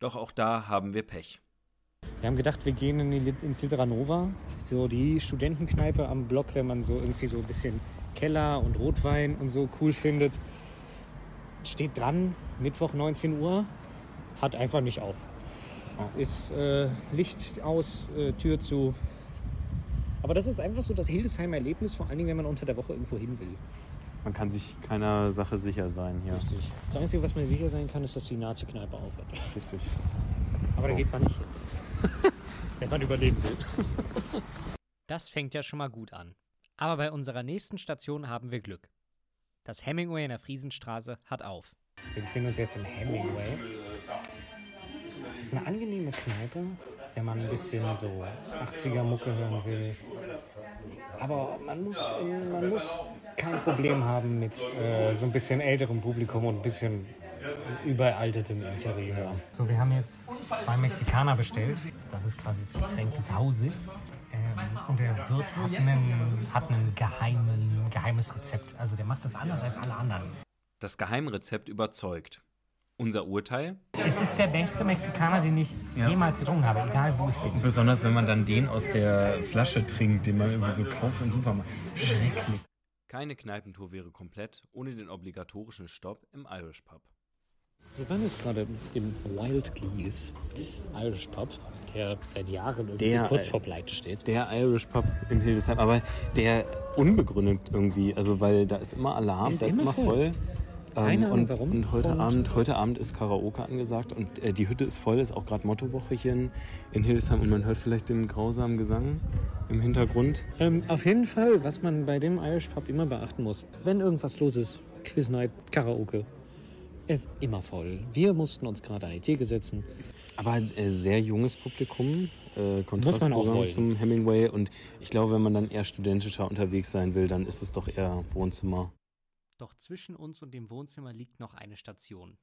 Doch auch da haben wir Pech. Wir haben gedacht, wir gehen in ins Literanova, so die Studentenkneipe am Block, wenn man so irgendwie so ein bisschen Keller und Rotwein und so cool findet. Steht dran, Mittwoch 19 Uhr, hat einfach nicht auf. Ist äh, Licht aus, äh, Tür zu. Aber das ist einfach so das Hildesheimer Erlebnis, vor allen Dingen, wenn man unter der Woche irgendwo hin will. Man kann sich keiner Sache sicher sein hier. Richtig. Das Einzige, was man sicher sein kann, ist, dass die Nazi-Kneipe aufhört. Richtig. Aber da So. geht man nicht hin. wenn man überleben will. Das fängt ja schon mal gut an. Aber bei unserer nächsten Station haben wir Glück. Das Hemingway in der Friesenstraße hat auf. Wir befinden uns jetzt im Hemingway. Ist eine angenehme Kneipe, wenn man ein bisschen so 80er-Mucke hören will. Aber man muss, man muss kein Problem haben mit äh, so ein bisschen älterem Publikum und ein bisschen überaltetem Interieur. So, wir haben jetzt zwei Mexikaner bestellt. Das ist quasi das Getränk des Hauses. Ähm, und der Wirt hat einen, hat einen geheimen, geheimes Rezept. Also der macht das anders als alle anderen. Das Geheimrezept überzeugt. Unser Urteil? Es ist der beste Mexikaner, den ich jemals getrunken habe, egal wo ich bin. Besonders wenn man dann den aus der Flasche trinkt, den man irgendwie so kauft im Supermarkt. Schrecklich. Keine Kneipentour wäre komplett ohne den obligatorischen Stopp im Irish Pub. Wir waren jetzt gerade im Wild Geese Irish Pub, der seit Jahren irgendwie Der, kurz äh, vor Pleite steht. Der Irish Pub in Hildesheim, aber der unbegründet irgendwie, also weil da ist immer Alarm, Ist da ist immer immer voll. voll. Keine Ahnung, und, warum. und heute Und- Abend, heute Abend ist Karaoke angesagt und äh, die Hütte ist voll, ist auch gerade Mottowoche hier in, in Hildesheim und man hört vielleicht den grausamen Gesang im Hintergrund. Ähm, auf jeden Fall, was man bei dem Irish Pub immer beachten muss, wenn irgendwas los ist, Quiz Night, Karaoke, ist immer voll. Wir mussten uns gerade an die Theke setzen. Aber äh, sehr junges Publikum, äh, Muss man auch Kontrastprogramm zum Hemingway. Und ich glaube, wenn man dann eher studentischer unterwegs sein will, dann ist es doch eher Wohnzimmer. Doch zwischen uns und dem Wohnzimmer liegt noch eine Station.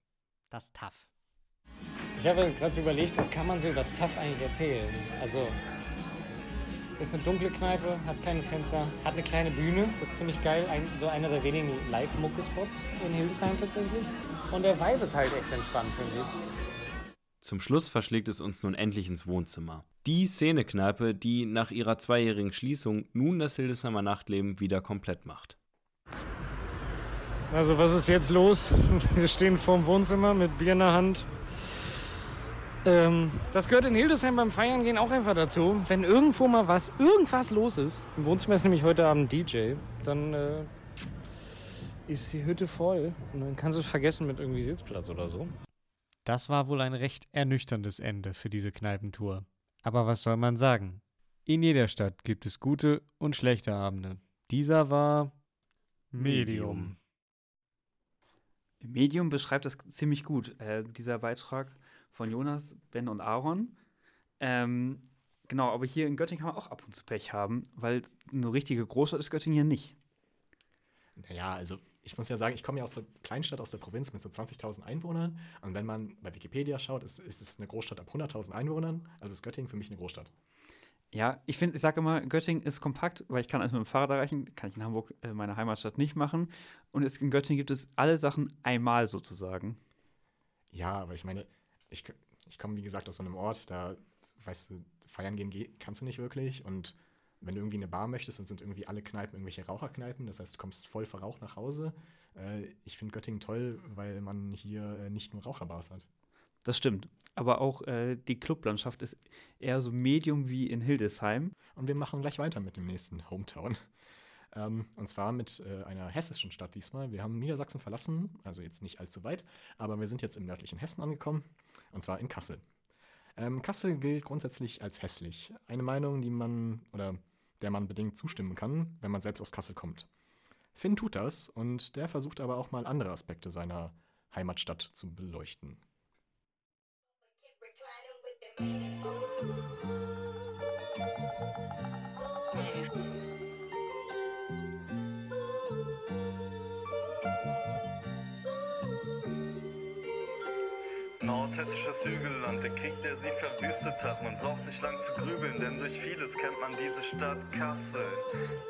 Das TAF. Ich habe gerade so überlegt, was kann man so über das TAF eigentlich erzählen? Also, ist eine dunkle Kneipe, hat keine Fenster, hat eine kleine Bühne, das ist ziemlich geil. Ein, so einer der wenigen Live-Mucke-Spots in Hildesheim tatsächlich. Und der Vibe ist halt echt entspannt, finde ich. Zum Schluss verschlägt es uns nun endlich ins Wohnzimmer. Die Szenekneipe, die nach ihrer zweijährigen Schließung nun das Hildesheimer Nachtleben wieder komplett macht. Also, was ist jetzt los? Wir stehen vorm Wohnzimmer mit Bier in der Hand. Ähm, das gehört in Hildesheim beim Feiern gehen auch einfach dazu. Wenn irgendwo mal was, irgendwas los ist, im Wohnzimmer ist nämlich heute Abend DJ, dann äh, ist die Hütte voll. Und dann kannst du es vergessen mit irgendwie Sitzplatz oder so. Das war wohl ein recht ernüchterndes Ende für diese Kneipentour. Aber was soll man sagen? In jeder Stadt gibt es gute und schlechte Abende. Dieser war Medium. Medium beschreibt das ziemlich gut, äh, dieser Beitrag von Jonas, Ben und Aaron. Ähm, genau, aber hier in Göttingen kann man auch ab und zu Pech haben, weil eine richtige Großstadt ist Göttingen hier nicht. Naja, also ich muss ja sagen, ich komme ja aus der Kleinstadt, aus der Provinz mit so 20.000 Einwohnern. Und wenn man bei Wikipedia schaut, ist, ist es eine Großstadt ab 100.000 Einwohnern. Also ist Göttingen für mich eine Großstadt. Ja, ich finde, ich sage immer, Göttingen ist kompakt, weil ich kann alles mit dem Fahrrad erreichen. Kann ich in Hamburg, äh, meiner Heimatstadt, nicht machen. Und es, in Göttingen gibt es alle Sachen einmal sozusagen. Ja, aber ich meine, ich, ich komme wie gesagt aus so einem Ort, da weißt du, feiern gehen geh- kannst du nicht wirklich. Und wenn du irgendwie eine Bar möchtest, dann sind irgendwie alle Kneipen irgendwelche Raucherkneipen. Das heißt, du kommst voll verraucht nach Hause. Äh, ich finde Göttingen toll, weil man hier äh, nicht nur Raucherbars hat. Das stimmt. Aber auch äh, die Clublandschaft ist eher so Medium wie in Hildesheim. Und wir machen gleich weiter mit dem nächsten Hometown. Ähm, und zwar mit äh, einer hessischen Stadt diesmal. Wir haben Niedersachsen verlassen, also jetzt nicht allzu weit, aber wir sind jetzt im nördlichen Hessen angekommen, und zwar in Kassel. Ähm, Kassel gilt grundsätzlich als hässlich. Eine Meinung, die man oder der man bedingt zustimmen kann, wenn man selbst aus Kassel kommt. Finn tut das und der versucht aber auch mal andere Aspekte seiner Heimatstadt zu beleuchten. Nordhessisches Hügelland, der Krieg, der sie verwüstet hat. Man braucht nicht lang zu grübeln, denn durch vieles kennt man diese Stadt. Kassel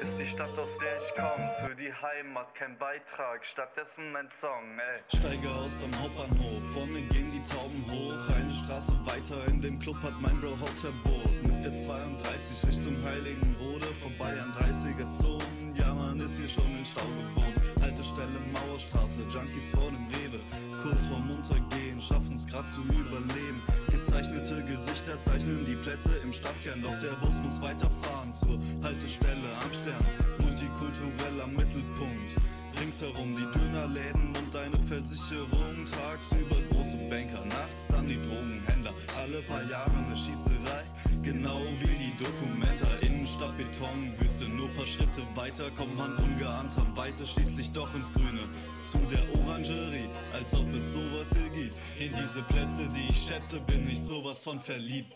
ist die Stadt, aus der ich komme. Für die Heimat kein Beitrag, stattdessen ein Song, ey. Steige aus am Hauptbahnhof, vor mir gehen die Tauben hoch. Eine Straße weiter in dem Club hat mein Bro Hausverbot. Der 32 Richtung Heiligenrode, vorbei an 30er Zonen. Ja, man ist hier schon in Stau gewohnt. Haltestelle Mauerstraße, Junkies vor dem Rewe. Kurz vorm Untergehen, schaffen's grad zu überleben. Gezeichnete Gesichter zeichnen die Plätze im Stadtkern, doch der Bus muss weiterfahren zur Haltestelle am Stern. Multikulturell am Mittelpunkt. Ringsherum die Dönerläden und eine Versicherung. Tagsüber große Banker, nachts dann die Drogenhändler. Alle paar Jahre eine Schießerei, genau wie die Dokumenta. Innenstadt Betonwüste, nur paar Schritte weiter kommt man ungeahnterweise schließlich doch ins Grüne. Zu der Orangerie, als ob es sowas hier gibt. In diese Plätze, die ich schätze, bin ich sowas von verliebt.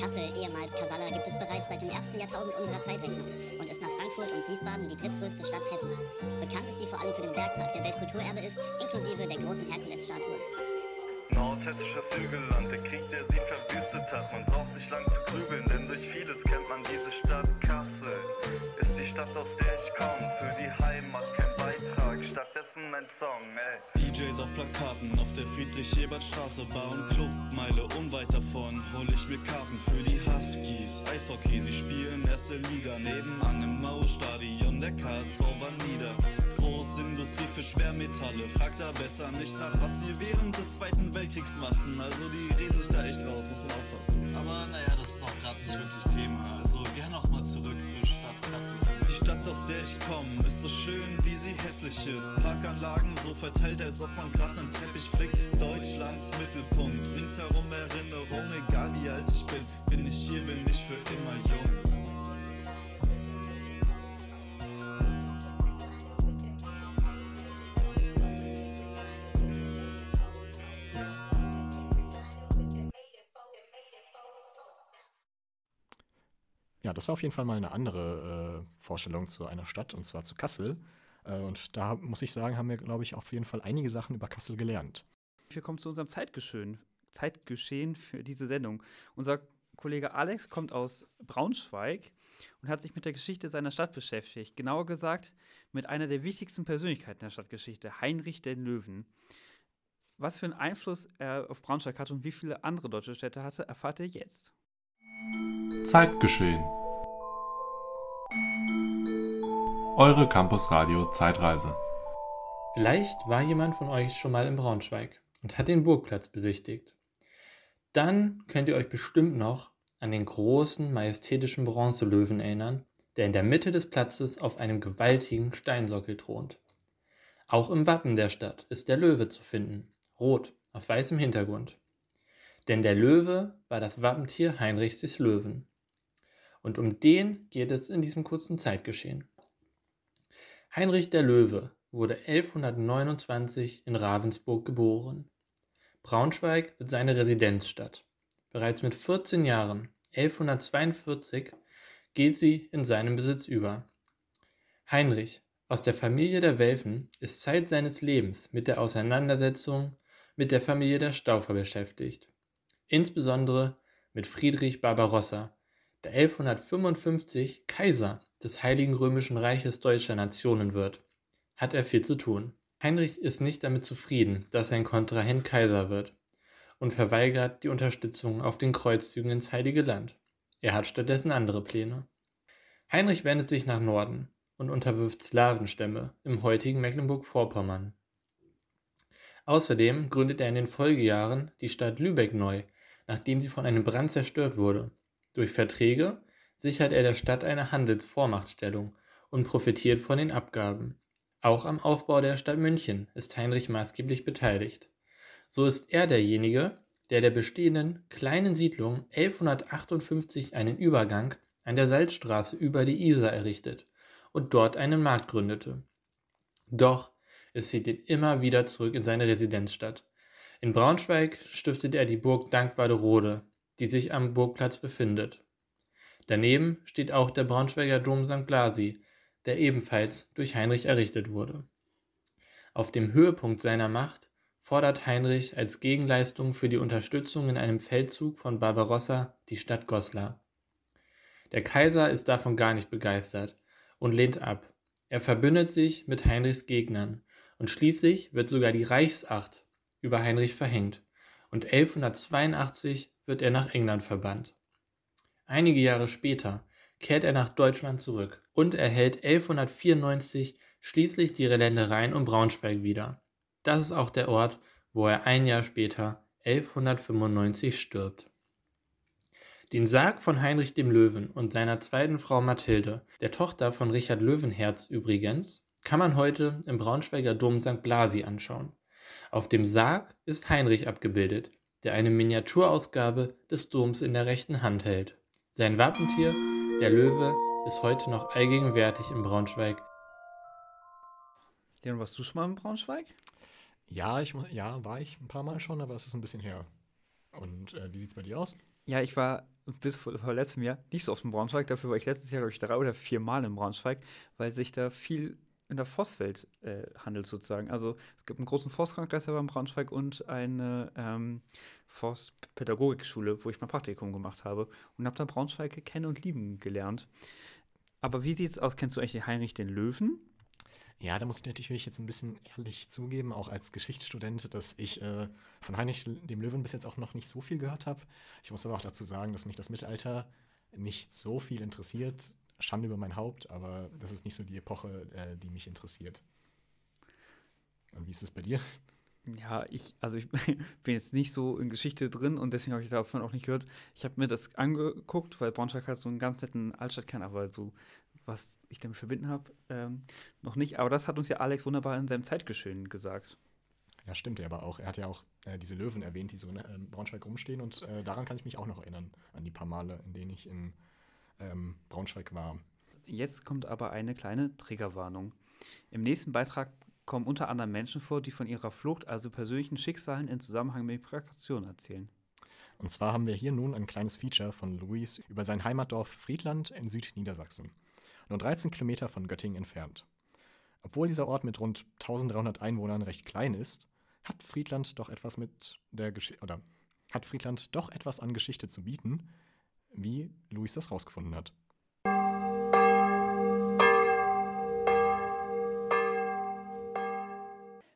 Kassel, ehemals Kasala, gibt es bereits seit dem ersten Jahrtausend unserer Zeitrechnung und ist nach Frankfurt und Wiesbaden die drittgrößte Stadt Hessens. Bekannt ist sie vor allem für den Bergpark, der Weltkulturerbe ist, inklusive der großen Herkulesstatue. Nordhessisches Hügelland, der Krieg, der sie verwüstet hat. Man braucht nicht lang zu grübeln, denn durch vieles kennt man diese Stadt. Kassel ist die Stadt, aus der ich komme. Für die Heimat kein Beitrag, stattdessen ein Song, ey. DJs auf Plakaten auf der Friedrich-Ebert-Straße, Bar und Club, Meile unweit davon hol ich mir Karten für die Huskies. Eishockey, sie spielen erste Liga, nebenan im Mauerstadion, der KSV war nieder. Großindustrie für Schwermetalle, fragt da besser nicht nach, was sie während des Zweiten Weltkriegs machen. Also die reden sich da echt raus, muss man aufpassen. Aber naja, das ist auch gerade nicht wirklich Thema. Also gern noch mal zurück zur Stadt Kassel. Die Stadt, aus der ich komme, ist so schön, wie sie hässlich ist. Parkanlagen so verteilt, als ob man gerade einen Teppich flickt. Deutschlands Mittelpunkt, ringsherum Erinnerung, egal wie alt ich bin. Bin ich hier, bin ich für immer jung. Ja, das war auf jeden Fall mal eine andere äh, Vorstellung zu einer Stadt, und zwar zu Kassel. Äh, und da muss ich sagen, haben wir, glaube ich, auf jeden Fall einige Sachen über Kassel gelernt. Wir kommen zu unserem Zeitgeschehen, Zeitgeschehen für diese Sendung. Unser Kollege Alex kommt aus Braunschweig und hat sich mit der Geschichte seiner Stadt beschäftigt. Genauer gesagt mit einer der wichtigsten Persönlichkeiten der Stadtgeschichte, Heinrich den Löwen. Was für einen Einfluss er auf Braunschweig hatte und wie viele andere deutsche Städte hatte, erfahrt ihr jetzt. Zeitgeschehen. Eure Campusradio Zeitreise. Vielleicht war jemand von euch schon mal in Braunschweig und hat den Burgplatz besichtigt. Dann könnt ihr euch bestimmt noch an den großen, majestätischen Bronzelöwen erinnern, der in der Mitte des Platzes auf einem gewaltigen Steinsockel thront. Auch im Wappen der Stadt ist der Löwe zu finden, rot auf weißem Hintergrund. Denn der Löwe war das Wappentier Heinrichs des Löwen. Und um den geht es in diesem kurzen Zeitgeschehen. Heinrich der Löwe wurde 1129 in Ravensburg geboren. Braunschweig wird seine Residenzstadt. Bereits mit 14 Jahren, 1142, geht sie in seinen Besitz über. Heinrich aus der Familie der Welfen ist Zeit seines Lebens mit der Auseinandersetzung mit der Familie der Staufer beschäftigt. Insbesondere mit Friedrich Barbarossa, der 1155 Kaiser des Heiligen Römischen Reiches deutscher Nationen wird, hat er viel zu tun. Heinrich ist nicht damit zufrieden, dass sein Kontrahent Kaiser wird und verweigert die Unterstützung auf den Kreuzzügen ins Heilige Land. Er hat stattdessen andere Pläne. Heinrich wendet sich nach Norden und unterwirft Slawenstämme im heutigen Mecklenburg-Vorpommern. Außerdem gründet er in den Folgejahren die Stadt Lübeck neu, nachdem sie von einem Brand zerstört wurde. Durch Verträge sichert er der Stadt eine Handelsvormachtstellung und profitiert von den Abgaben. Auch am Aufbau der Stadt München ist Heinrich maßgeblich beteiligt. So ist er derjenige, der der bestehenden kleinen Siedlung 1158 einen Übergang an der Salzstraße über die Isar errichtet und dort einen Markt gründete. Doch es zieht ihn immer wieder zurück in seine Residenzstadt. In Braunschweig stiftet er die Burg Dankwaderode, die sich am Burgplatz befindet. Daneben steht auch der Braunschweiger Dom St. Blasi, der ebenfalls durch Heinrich errichtet wurde. Auf dem Höhepunkt seiner Macht fordert Heinrich als Gegenleistung für die Unterstützung in einem Feldzug von Barbarossa die Stadt Goslar. Der Kaiser ist davon gar nicht begeistert und lehnt ab. Er verbündet sich mit Heinrichs Gegnern und schließlich wird sogar die Reichsacht über Heinrich verhängt und 1182 wird er nach England verbannt. Einige Jahre später kehrt er nach Deutschland zurück und erhält 1194 schließlich die Ländereien um Braunschweig wieder. Das ist auch der Ort, wo er ein Jahr später, 1195, stirbt. Den Sarg von Heinrich dem Löwen und seiner zweiten Frau Mathilde, der Tochter von Richard Löwenherz übrigens, kann man heute im Braunschweiger Dom St. Blasi anschauen. Auf dem Sarg ist Heinrich abgebildet, der eine Miniaturausgabe des Doms in der rechten Hand hält. Sein Wappentier der Löwe ist heute noch allgegenwärtig in Braunschweig. Leon, warst du schon mal in Braunschweig? Ja, ich, ja, war ich ein paar Mal schon, aber es ist ein bisschen her. Und äh, wie sieht es bei dir aus? Ja, ich war bis vor, vor letztem Jahr nicht so oft in Braunschweig. Dafür war ich letztes Jahr, glaube ich, drei oder vier Mal in Braunschweig, weil sich da viel in der Forstwelt äh, handelt sozusagen. Also es gibt einen großen Forstkongress in Braunschweig und eine ähm, Forstpädagogikschule, wo ich mein Praktikum gemacht habe und habe da Braunschweig kennen und lieben gelernt. Aber wie sieht es aus? Kennst du eigentlich Heinrich den Löwen? Ja, da muss ich natürlich jetzt ein bisschen ehrlich zugeben, auch als Geschichtsstudent, dass ich äh, von Heinrich dem Löwen bis jetzt auch noch nicht so viel gehört habe. Ich muss aber auch dazu sagen, dass mich das Mittelalter nicht so viel interessiert. Schande über mein Haupt, aber das ist nicht so die Epoche, äh, die mich interessiert. Und wie ist es bei dir? Ja, ich, also ich bin jetzt nicht so in Geschichte drin und deswegen habe ich davon auch nicht gehört. Ich habe mir das angeguckt, weil Braunschweig hat so einen ganz netten Altstadtkern, aber so, was ich damit verbinden habe, ähm, noch nicht. Aber das hat uns ja Alex wunderbar in seinem Zeitgeschehen gesagt. Ja, stimmt er aber auch. Er hat ja auch äh, diese Löwen erwähnt, die so in äh, Braunschweig rumstehen und äh, daran kann ich mich auch noch erinnern, an die paar Male, in denen ich in ähm, Braunschweig war. Jetzt kommt aber eine kleine Triggerwarnung. Im nächsten Beitrag kommen unter anderem Menschen vor, die von ihrer Flucht, also persönlichen Schicksalen in Zusammenhang mit Migration erzählen. Und zwar haben wir hier nun ein kleines Feature von Luis über sein Heimatdorf Friedland in Südniedersachsen, nur 13 Kilometer von Göttingen entfernt. Obwohl dieser Ort mit rund 1300 Einwohnern recht klein ist, hat Friedland doch etwas mit der Gesch oder hat Friedland doch etwas an Geschichte zu bieten, wie Luis das rausgefunden hat.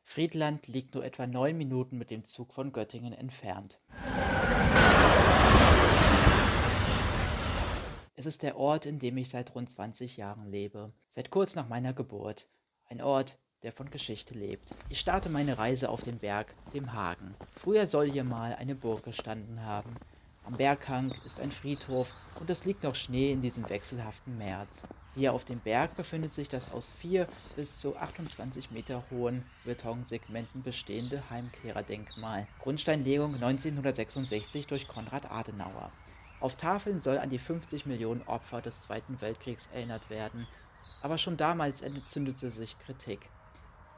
Friedland liegt nur etwa neun Minuten mit dem Zug von Göttingen entfernt. Es ist der Ort, in dem ich seit rund 20 Jahren lebe, seit kurz nach meiner Geburt. Ein Ort, der von Geschichte lebt. Ich starte meine Reise auf den Berg, dem Hagen. Früher soll hier mal eine Burg gestanden haben. Am Berghang ist ein Friedhof und es liegt noch Schnee in diesem wechselhaften März. Hier auf dem Berg befindet sich das aus 4 bis zu 28 Meter hohen Betonsegmenten bestehende Heimkehrerdenkmal. Grundsteinlegung 1966 durch Konrad Adenauer. Auf Tafeln soll an die 50 Millionen Opfer des Zweiten Weltkriegs erinnert werden. Aber schon damals entzündete sich Kritik.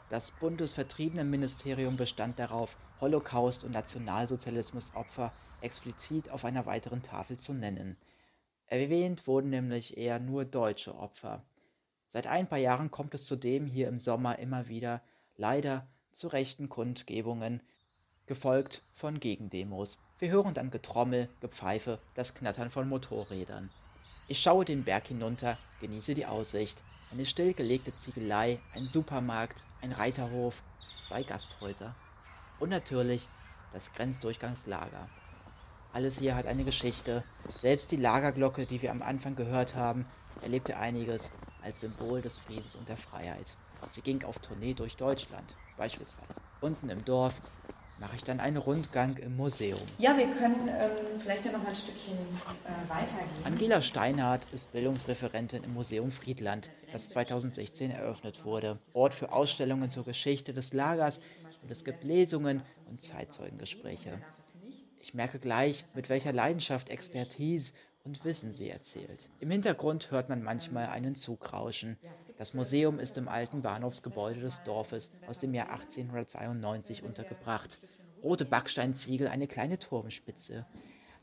Das Bundesvertriebenenministerium bestand darauf, Holocaust- und Nationalsozialismusopfer explizit auf einer weiteren Tafel zu nennen. Erwähnt wurden nämlich eher nur deutsche Opfer. Seit ein paar Jahren kommt es zudem hier im Sommer immer wieder, leider, zu rechten Kundgebungen, gefolgt von Gegendemos. Wir hören dann Getrommel, Gepfeife, das Knattern von Motorrädern. Ich schaue den Berg hinunter, genieße die Aussicht. Eine stillgelegte Ziegelei, ein Supermarkt, ein Reiterhof, zwei Gasthäuser. Und natürlich das Grenzdurchgangslager. Alles hier hat eine Geschichte. Selbst die Lagerglocke, die wir am Anfang gehört haben, erlebte einiges als Symbol des Friedens und der Freiheit. Sie ging auf Tournee durch Deutschland, beispielsweise. Unten im Dorf mache ich dann einen Rundgang im Museum. Ja, wir können ähm, vielleicht ja noch mal ein Stückchen äh, weitergehen. Angela Steinhardt ist Bildungsreferentin im Museum Friedland, das 2016 eröffnet wurde. Ort für Ausstellungen zur Geschichte des Lagers und es gibt Lesungen und Zeitzeugengespräche. Ich merke gleich, mit welcher Leidenschaft, Expertise und Wissen sie erzählt. Im Hintergrund hört man manchmal einen Zug rauschen. Das Museum ist im alten Bahnhofsgebäude des Dorfes aus dem Jahr 1892 untergebracht. Rote Backsteinziegel, eine kleine Turmspitze.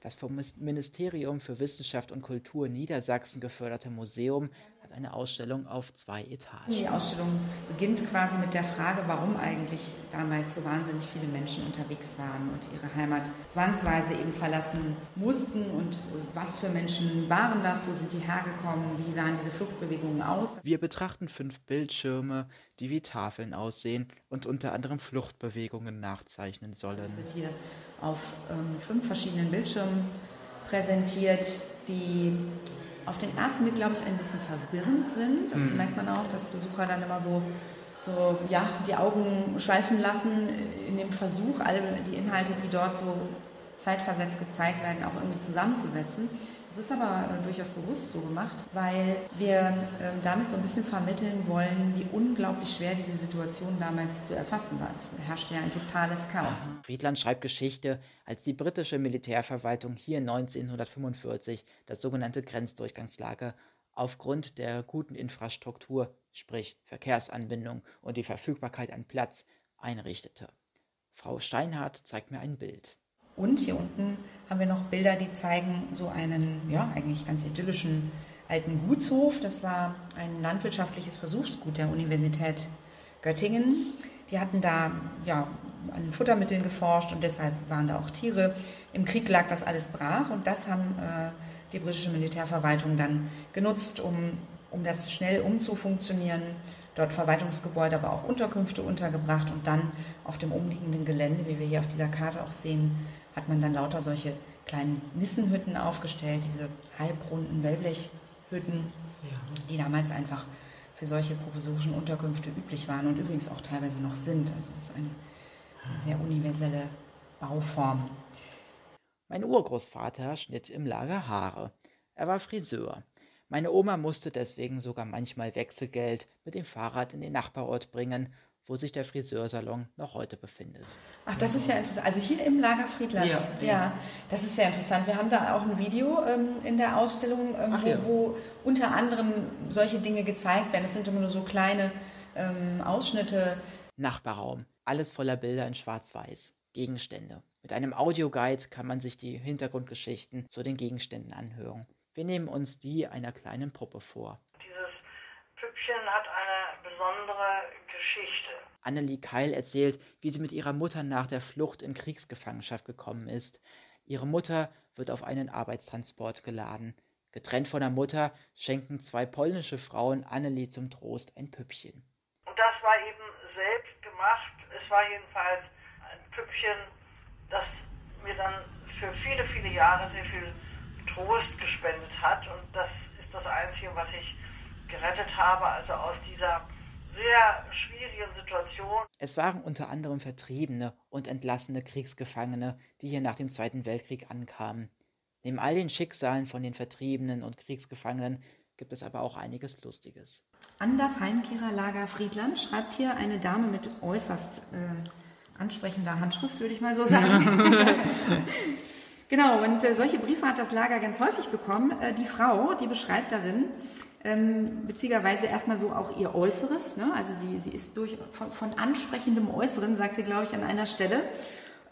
Das vom Ministerium für Wissenschaft und Kultur Niedersachsen geförderte Museum eine Ausstellung auf zwei Etagen. Die Ausstellung beginnt quasi mit der Frage, warum eigentlich damals so wahnsinnig viele Menschen unterwegs waren und ihre Heimat zwangsweise eben verlassen mussten und was für Menschen waren das, wo sind die hergekommen, wie sahen diese Fluchtbewegungen aus. Wir betrachten fünf Bildschirme, die wie Tafeln aussehen und unter anderem Fluchtbewegungen nachzeichnen sollen. Das wird hier auf ähm, fünf verschiedenen Bildschirmen präsentiert, die auf den ersten Blick, glaube ich, ein bisschen verwirrend sind. Das mhm. merkt man auch, dass Besucher dann immer so, so ja, die Augen schweifen lassen in dem Versuch, alle die Inhalte, die dort so zeitversetzt gezeigt werden, auch irgendwie zusammenzusetzen. Es ist aber äh, durchaus bewusst so gemacht, weil wir äh, damit so ein bisschen vermitteln wollen, wie unglaublich schwer diese Situation damals zu erfassen war. Es herrschte ja ein totales Chaos. Friedland schreibt Geschichte, als die britische Militärverwaltung hier 1945 das sogenannte Grenzdurchgangslager aufgrund der guten Infrastruktur, sprich Verkehrsanbindung und die Verfügbarkeit an Platz, einrichtete. Frau Steinhardt zeigt mir ein Bild. Und hier unten haben wir noch Bilder, die zeigen so einen, ja, eigentlich ganz idyllischen alten Gutshof. Das war ein landwirtschaftliches Versuchsgut der Universität Göttingen. Die hatten da ja, an Futtermitteln geforscht und deshalb waren da auch Tiere. Im Krieg lag das alles brach und das haben äh, die britische Militärverwaltung dann genutzt, um, um das schnell umzufunktionieren. Dort Verwaltungsgebäude, aber auch Unterkünfte untergebracht und dann auf dem umliegenden Gelände, wie wir hier auf dieser Karte auch sehen, hat man dann lauter solche kleinen Nissenhütten aufgestellt, diese halbrunden Wellblechhütten, die damals einfach für solche provisorischen Unterkünfte üblich waren und übrigens auch teilweise noch sind. Also es ist eine, eine sehr universelle Bauform. Mein Urgroßvater schnitt im Lager Haare. Er war Friseur. Meine Oma musste deswegen sogar manchmal Wechselgeld mit dem Fahrrad in den Nachbarort bringen wo sich der Friseursalon noch heute befindet. Ach, das ist ja interessant. Also hier im Lager Friedland. Ja, ja. ja das ist sehr interessant. Wir haben da auch ein Video ähm, in der Ausstellung, ähm, wo, ja. wo, unter anderem solche Dinge gezeigt werden. Es sind immer nur so kleine ähm, Ausschnitte. Nachbarraum. Alles voller Bilder in Schwarz-Weiß. Gegenstände Mit einem Audioguide kann man sich die Hintergrundgeschichten zu den Gegenständen anhören. Wir nehmen uns die einer kleinen Puppe vor. Dieses Püppchen hat eine besondere Geschichte. Annelie Keil erzählt, wie sie mit ihrer Mutter nach der Flucht in Kriegsgefangenschaft gekommen ist. Ihre Mutter wird auf einen Arbeitstransport geladen. Getrennt von der Mutter schenken zwei polnische Frauen Annelie zum Trost ein Püppchen. Und das war eben selbst gemacht. Es war jedenfalls ein Püppchen, das mir dann für viele, viele Jahre sehr viel Trost gespendet hat. Und das ist das Einzige, was ich gerettet habe, also aus dieser sehr schwierigen Situation. Es waren unter anderem Vertriebene und entlassene Kriegsgefangene, die hier nach dem Zweiten Weltkrieg ankamen. Neben all den Schicksalen von den Vertriebenen und Kriegsgefangenen gibt es aber auch einiges Lustiges. An das Heimkehrerlager Friedland schreibt hier eine Dame mit äußerst äh, ansprechender Handschrift, würde ich mal so sagen. genau, und äh, solche Briefe hat das Lager ganz häufig bekommen. Äh, die Frau, die beschreibt darin, ähm, beziehungsweise erstmal so auch ihr Äußeres. Ne? Also sie, sie ist durch, von, von ansprechendem Äußeren, sagt sie, glaube ich, an einer Stelle.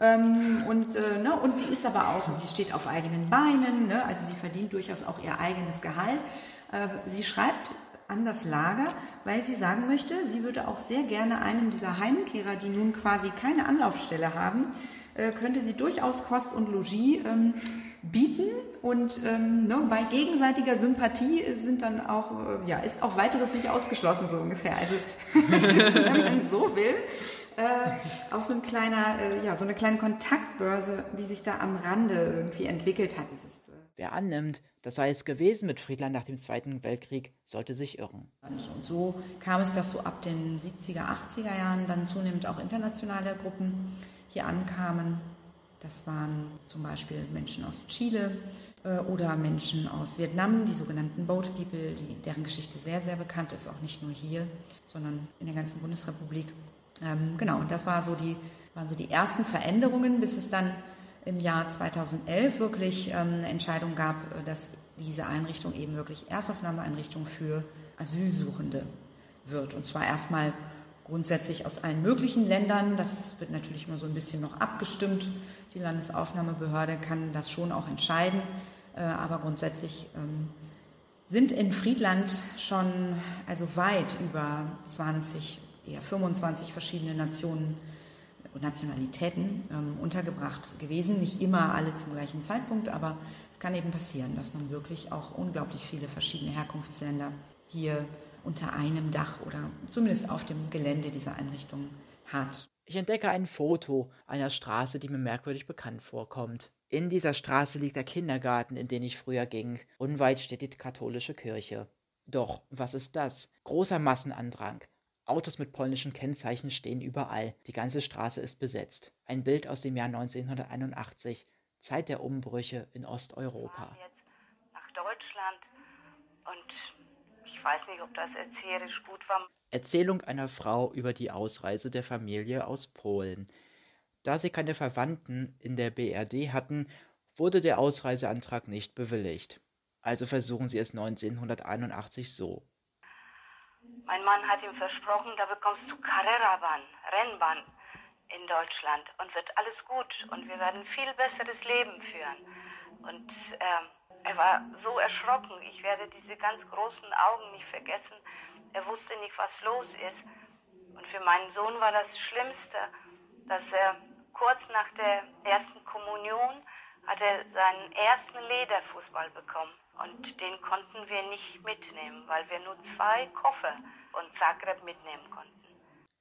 Ähm, und, äh, ne, und sie ist aber auch, sie steht auf eigenen Beinen, ne? also sie verdient durchaus auch ihr eigenes Gehalt. Äh, sie schreibt an das Lager, weil sie sagen möchte, sie würde auch sehr gerne einem dieser Heimkehrer, die nun quasi keine Anlaufstelle haben, könnte sie durchaus Kost und Logis ähm, bieten und ähm, ne, bei gegenseitiger Sympathie sind dann auch, äh, ja, ist auch weiteres nicht ausgeschlossen, so ungefähr. Also, wenn man so will, äh, auch so ein kleiner, äh, ja, so eine kleine Kontaktbörse, die sich da am Rande irgendwie entwickelt hat. Dieses, äh Wer annimmt, das sei es gewesen mit Friedland nach dem Zweiten Weltkrieg, sollte sich irren. Und so kam es, dass so ab den 70er, 80er Jahren dann zunehmend auch internationale Gruppen hier ankamen. Das waren zum Beispiel Menschen aus Chile äh, oder Menschen aus Vietnam, die sogenannten Boat People, die, deren Geschichte sehr, sehr bekannt ist, auch nicht nur hier, sondern in der ganzen Bundesrepublik. Ähm, genau, und das war so die, waren so die ersten Veränderungen, bis es dann im Jahr 2011 wirklich ähm, eine Entscheidung gab, äh, dass diese Einrichtung eben wirklich Erstaufnahmeeinrichtung für Asylsuchende wird. Und zwar erstmal grundsätzlich aus allen möglichen Ländern. Das wird natürlich immer so ein bisschen noch abgestimmt. Die Landesaufnahmebehörde kann das schon auch entscheiden. Äh, aber grundsätzlich ähm, sind in Friedland schon also weit über 20, eher 25 verschiedene Nationen und Nationalitäten ähm, untergebracht gewesen. Nicht immer alle zum gleichen Zeitpunkt, aber es kann eben passieren, dass man wirklich auch unglaublich viele verschiedene Herkunftsländer hier unter einem Dach oder zumindest auf dem Gelände dieser Einrichtung hat. Ich entdecke ein Foto einer Straße, die mir merkwürdig bekannt vorkommt. In dieser Straße liegt der Kindergarten, in den ich früher ging. Unweit steht die katholische Kirche. Doch, was ist das? Großer Massenandrang. Autos mit polnischen Kennzeichen stehen überall. Die ganze Straße ist besetzt. Ein Bild aus dem Jahr 1981, Zeit der Umbrüche in Osteuropa. Wir jetzt nach Deutschland und weiß nicht, ob das erzählerisch gut war. Erzählung einer Frau über die Ausreise der Familie aus Polen. Da sie keine Verwandten in der BRD hatten, wurde der Ausreiseantrag nicht bewilligt. Also versuchen sie es 1981 so. Mein Mann hat ihm versprochen, da bekommst du Carrera-Bahn, Rennbahn in Deutschland und wird alles gut und wir werden viel besseres Leben führen. Und äh, er war so erschrocken. Ich werde diese ganz großen Augen nicht vergessen. Er wusste nicht, was los ist. Und für meinen Sohn war das Schlimmste, dass er kurz nach der ersten Kommunion hat er seinen ersten Lederfußball bekommen. Und den konnten wir nicht mitnehmen, weil wir nur zwei Koffer und Zagreb mitnehmen konnten.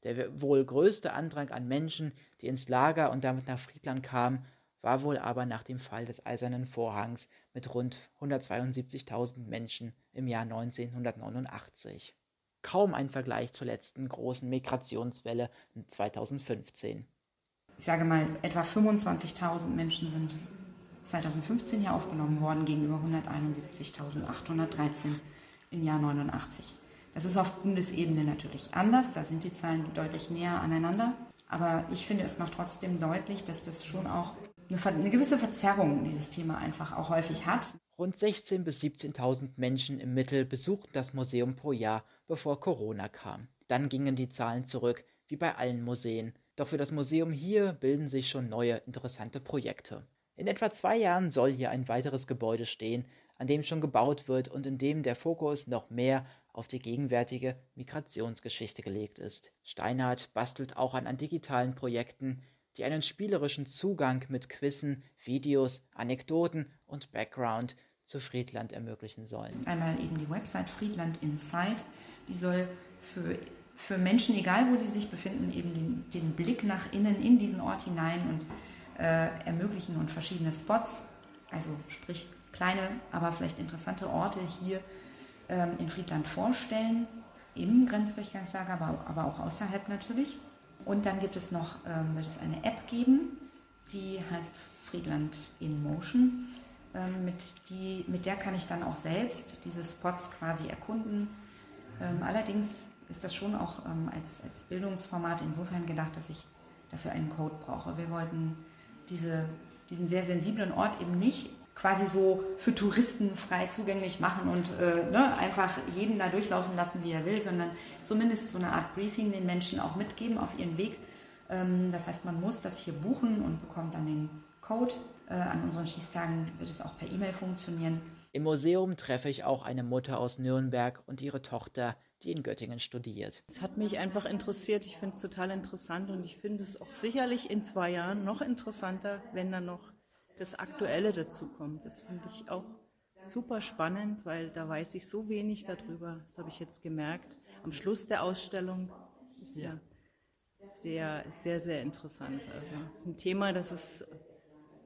Der wohl größte Andrang an Menschen, die ins Lager und damit nach Friedland kamen, war wohl aber nach dem Fall des Eisernen Vorhangs mit rund 172.000 Menschen im Jahr 1989. Kaum ein Vergleich zur letzten großen Migrationswelle 2015. Ich sage mal, etwa 25.000 Menschen sind 2015 hier aufgenommen worden gegenüber 171.813 im Jahr 89. Das ist auf Bundesebene natürlich anders, da sind die Zahlen deutlich näher aneinander. Aber ich finde, es macht trotzdem deutlich, dass das schon auch eine, gewisse Verzerrung dieses Thema einfach auch häufig hat. Rund 16.000 bis 17.000 Menschen im Mittel besuchten das Museum pro Jahr, bevor Corona kam. Dann gingen die Zahlen zurück, wie bei allen Museen. Doch für das Museum hier bilden sich schon neue interessante Projekte. In etwa zwei Jahren soll hier ein weiteres Gebäude stehen, an dem schon gebaut wird und in dem der Fokus noch mehr auf die gegenwärtige Migrationsgeschichte gelegt ist. Steinhardt bastelt auch an, an digitalen Projekten, die einen spielerischen Zugang mit Quizzen, Videos, Anekdoten und Background zu Friedland ermöglichen sollen. Einmal eben die Website Friedland Insight, die soll für, für Menschen, egal wo sie sich befinden, eben den, den Blick nach innen in diesen Ort hinein und äh, ermöglichen und verschiedene Spots, also sprich kleine, aber vielleicht interessante Orte hier ähm, in Friedland vorstellen, im Grenzdurchgangslager, aber, aber auch außerhalb natürlich. Und dann gibt es noch, ähm, wird es eine App geben, die heißt Friedland in Motion. Ähm, mit, die, mit der kann ich dann auch selbst diese Spots quasi erkunden. Ähm, allerdings ist das schon auch ähm, als, als Bildungsformat insofern gedacht, dass ich dafür einen Code brauche. Wir wollten diese, diesen sehr sensiblen Ort eben nicht quasi so für Touristen frei zugänglich machen und äh, ne, einfach jeden da durchlaufen lassen, wie er will, sondern zumindest so eine Art Briefing den Menschen auch mitgeben auf ihren Weg. Ähm, das heißt, man muss das hier buchen und bekommt dann den Code. Äh, an unseren Schießtagen wird es auch per E-Mail funktionieren. Im Museum treffe ich auch eine Mutter aus Nürnberg und ihre Tochter, die in Göttingen studiert. Es hat mich einfach interessiert. Ich finde es total interessant und ich finde es auch sicherlich in zwei Jahren noch interessanter, wenn dann noch das Aktuelle dazu kommt. Das finde ich auch super spannend, weil da weiß ich so wenig darüber. Das habe ich jetzt gemerkt. Am Schluss der Ausstellung ist ja, ja sehr, sehr, sehr interessant. Also es ist ein Thema, das ist,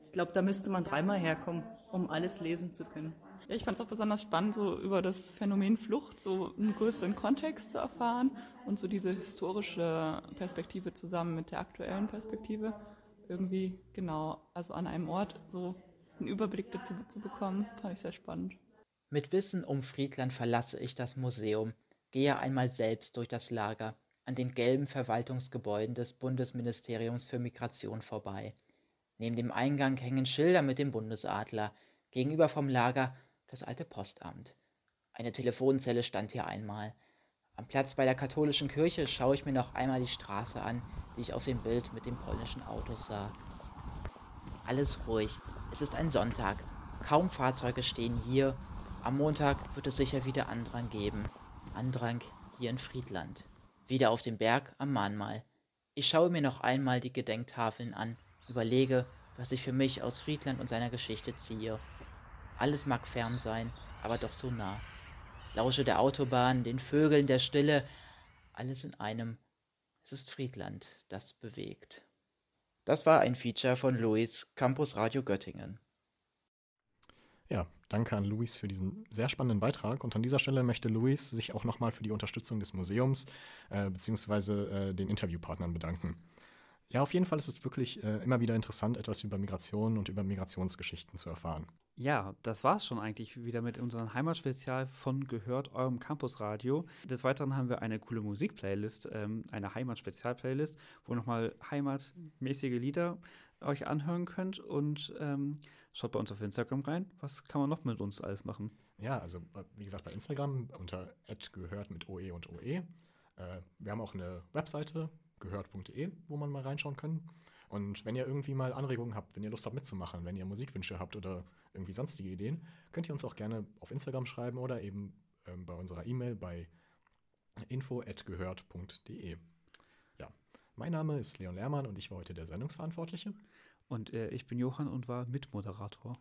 ich glaube, da müsste man dreimal herkommen, um alles lesen zu können. Ja, ich fand es auch besonders spannend, so über das Phänomen Flucht so einen größeren Kontext zu erfahren und so diese historische Perspektive zusammen mit der aktuellen Perspektive irgendwie genau, also an einem Ort so einen Überblick dazu zu bekommen, fand ich sehr spannend. Mit Wissen um Friedland verlasse ich das Museum, gehe einmal selbst durch das Lager an den gelben Verwaltungsgebäuden des Bundesministeriums für Migration vorbei. Neben dem Eingang hängen Schilder mit dem Bundesadler, gegenüber vom Lager das alte Postamt. Eine Telefonzelle stand hier einmal. Am Platz bei der katholischen Kirche schaue ich mir noch einmal die Straße an, die ich auf dem Bild mit den polnischen Autos sah. Alles ruhig. Es ist ein Sonntag. Kaum Fahrzeuge stehen hier. Am Montag wird es sicher wieder Andrang geben. Andrang hier in Friedland. Wieder auf dem Berg am Mahnmal. Ich schaue mir noch einmal die Gedenktafeln an, überlege, was ich für mich aus Friedland und seiner Geschichte ziehe. Alles mag fern sein, aber doch so nah. Lausche der Autobahn, den Vögeln, der Stille, alles in einem es ist Friedland, das bewegt. Das war ein Feature von Luis, Campus Radio Göttingen. Ja, danke an Luis für diesen sehr spannenden Beitrag. Und an dieser Stelle möchte Luis sich auch nochmal für die Unterstützung des Museums äh, bzw. Äh, den Interviewpartnern bedanken. Ja, auf jeden Fall ist es wirklich äh, immer wieder interessant, etwas über Migration und über Migrationsgeschichten zu erfahren. Ja, das war es schon eigentlich wieder mit unserem Heimatspezial von Gehört, eurem Campusradio. Des Weiteren haben wir eine coole Musikplaylist, ähm, eine Heimatspezial-Playlist, wo nochmal heimatmäßige Lieder euch anhören könnt und ähm, schaut bei uns auf Instagram rein. Was kann man noch mit uns alles machen? Ja, also wie gesagt, bei Instagram unter gehört mit OE und OE. Äh, wir haben auch eine Webseite, gehört.de, wo man mal reinschauen kann. Und wenn ihr irgendwie mal Anregungen habt, wenn ihr Lust habt mitzumachen, wenn ihr Musikwünsche habt oder irgendwie sonstige Ideen, könnt ihr uns auch gerne auf Instagram schreiben oder eben ähm, bei unserer E-Mail bei info@gehört.de. Ja, mein Name ist Leon Lehrmann und ich war heute der Sendungsverantwortliche. Und äh, ich bin Johann und war Mitmoderator.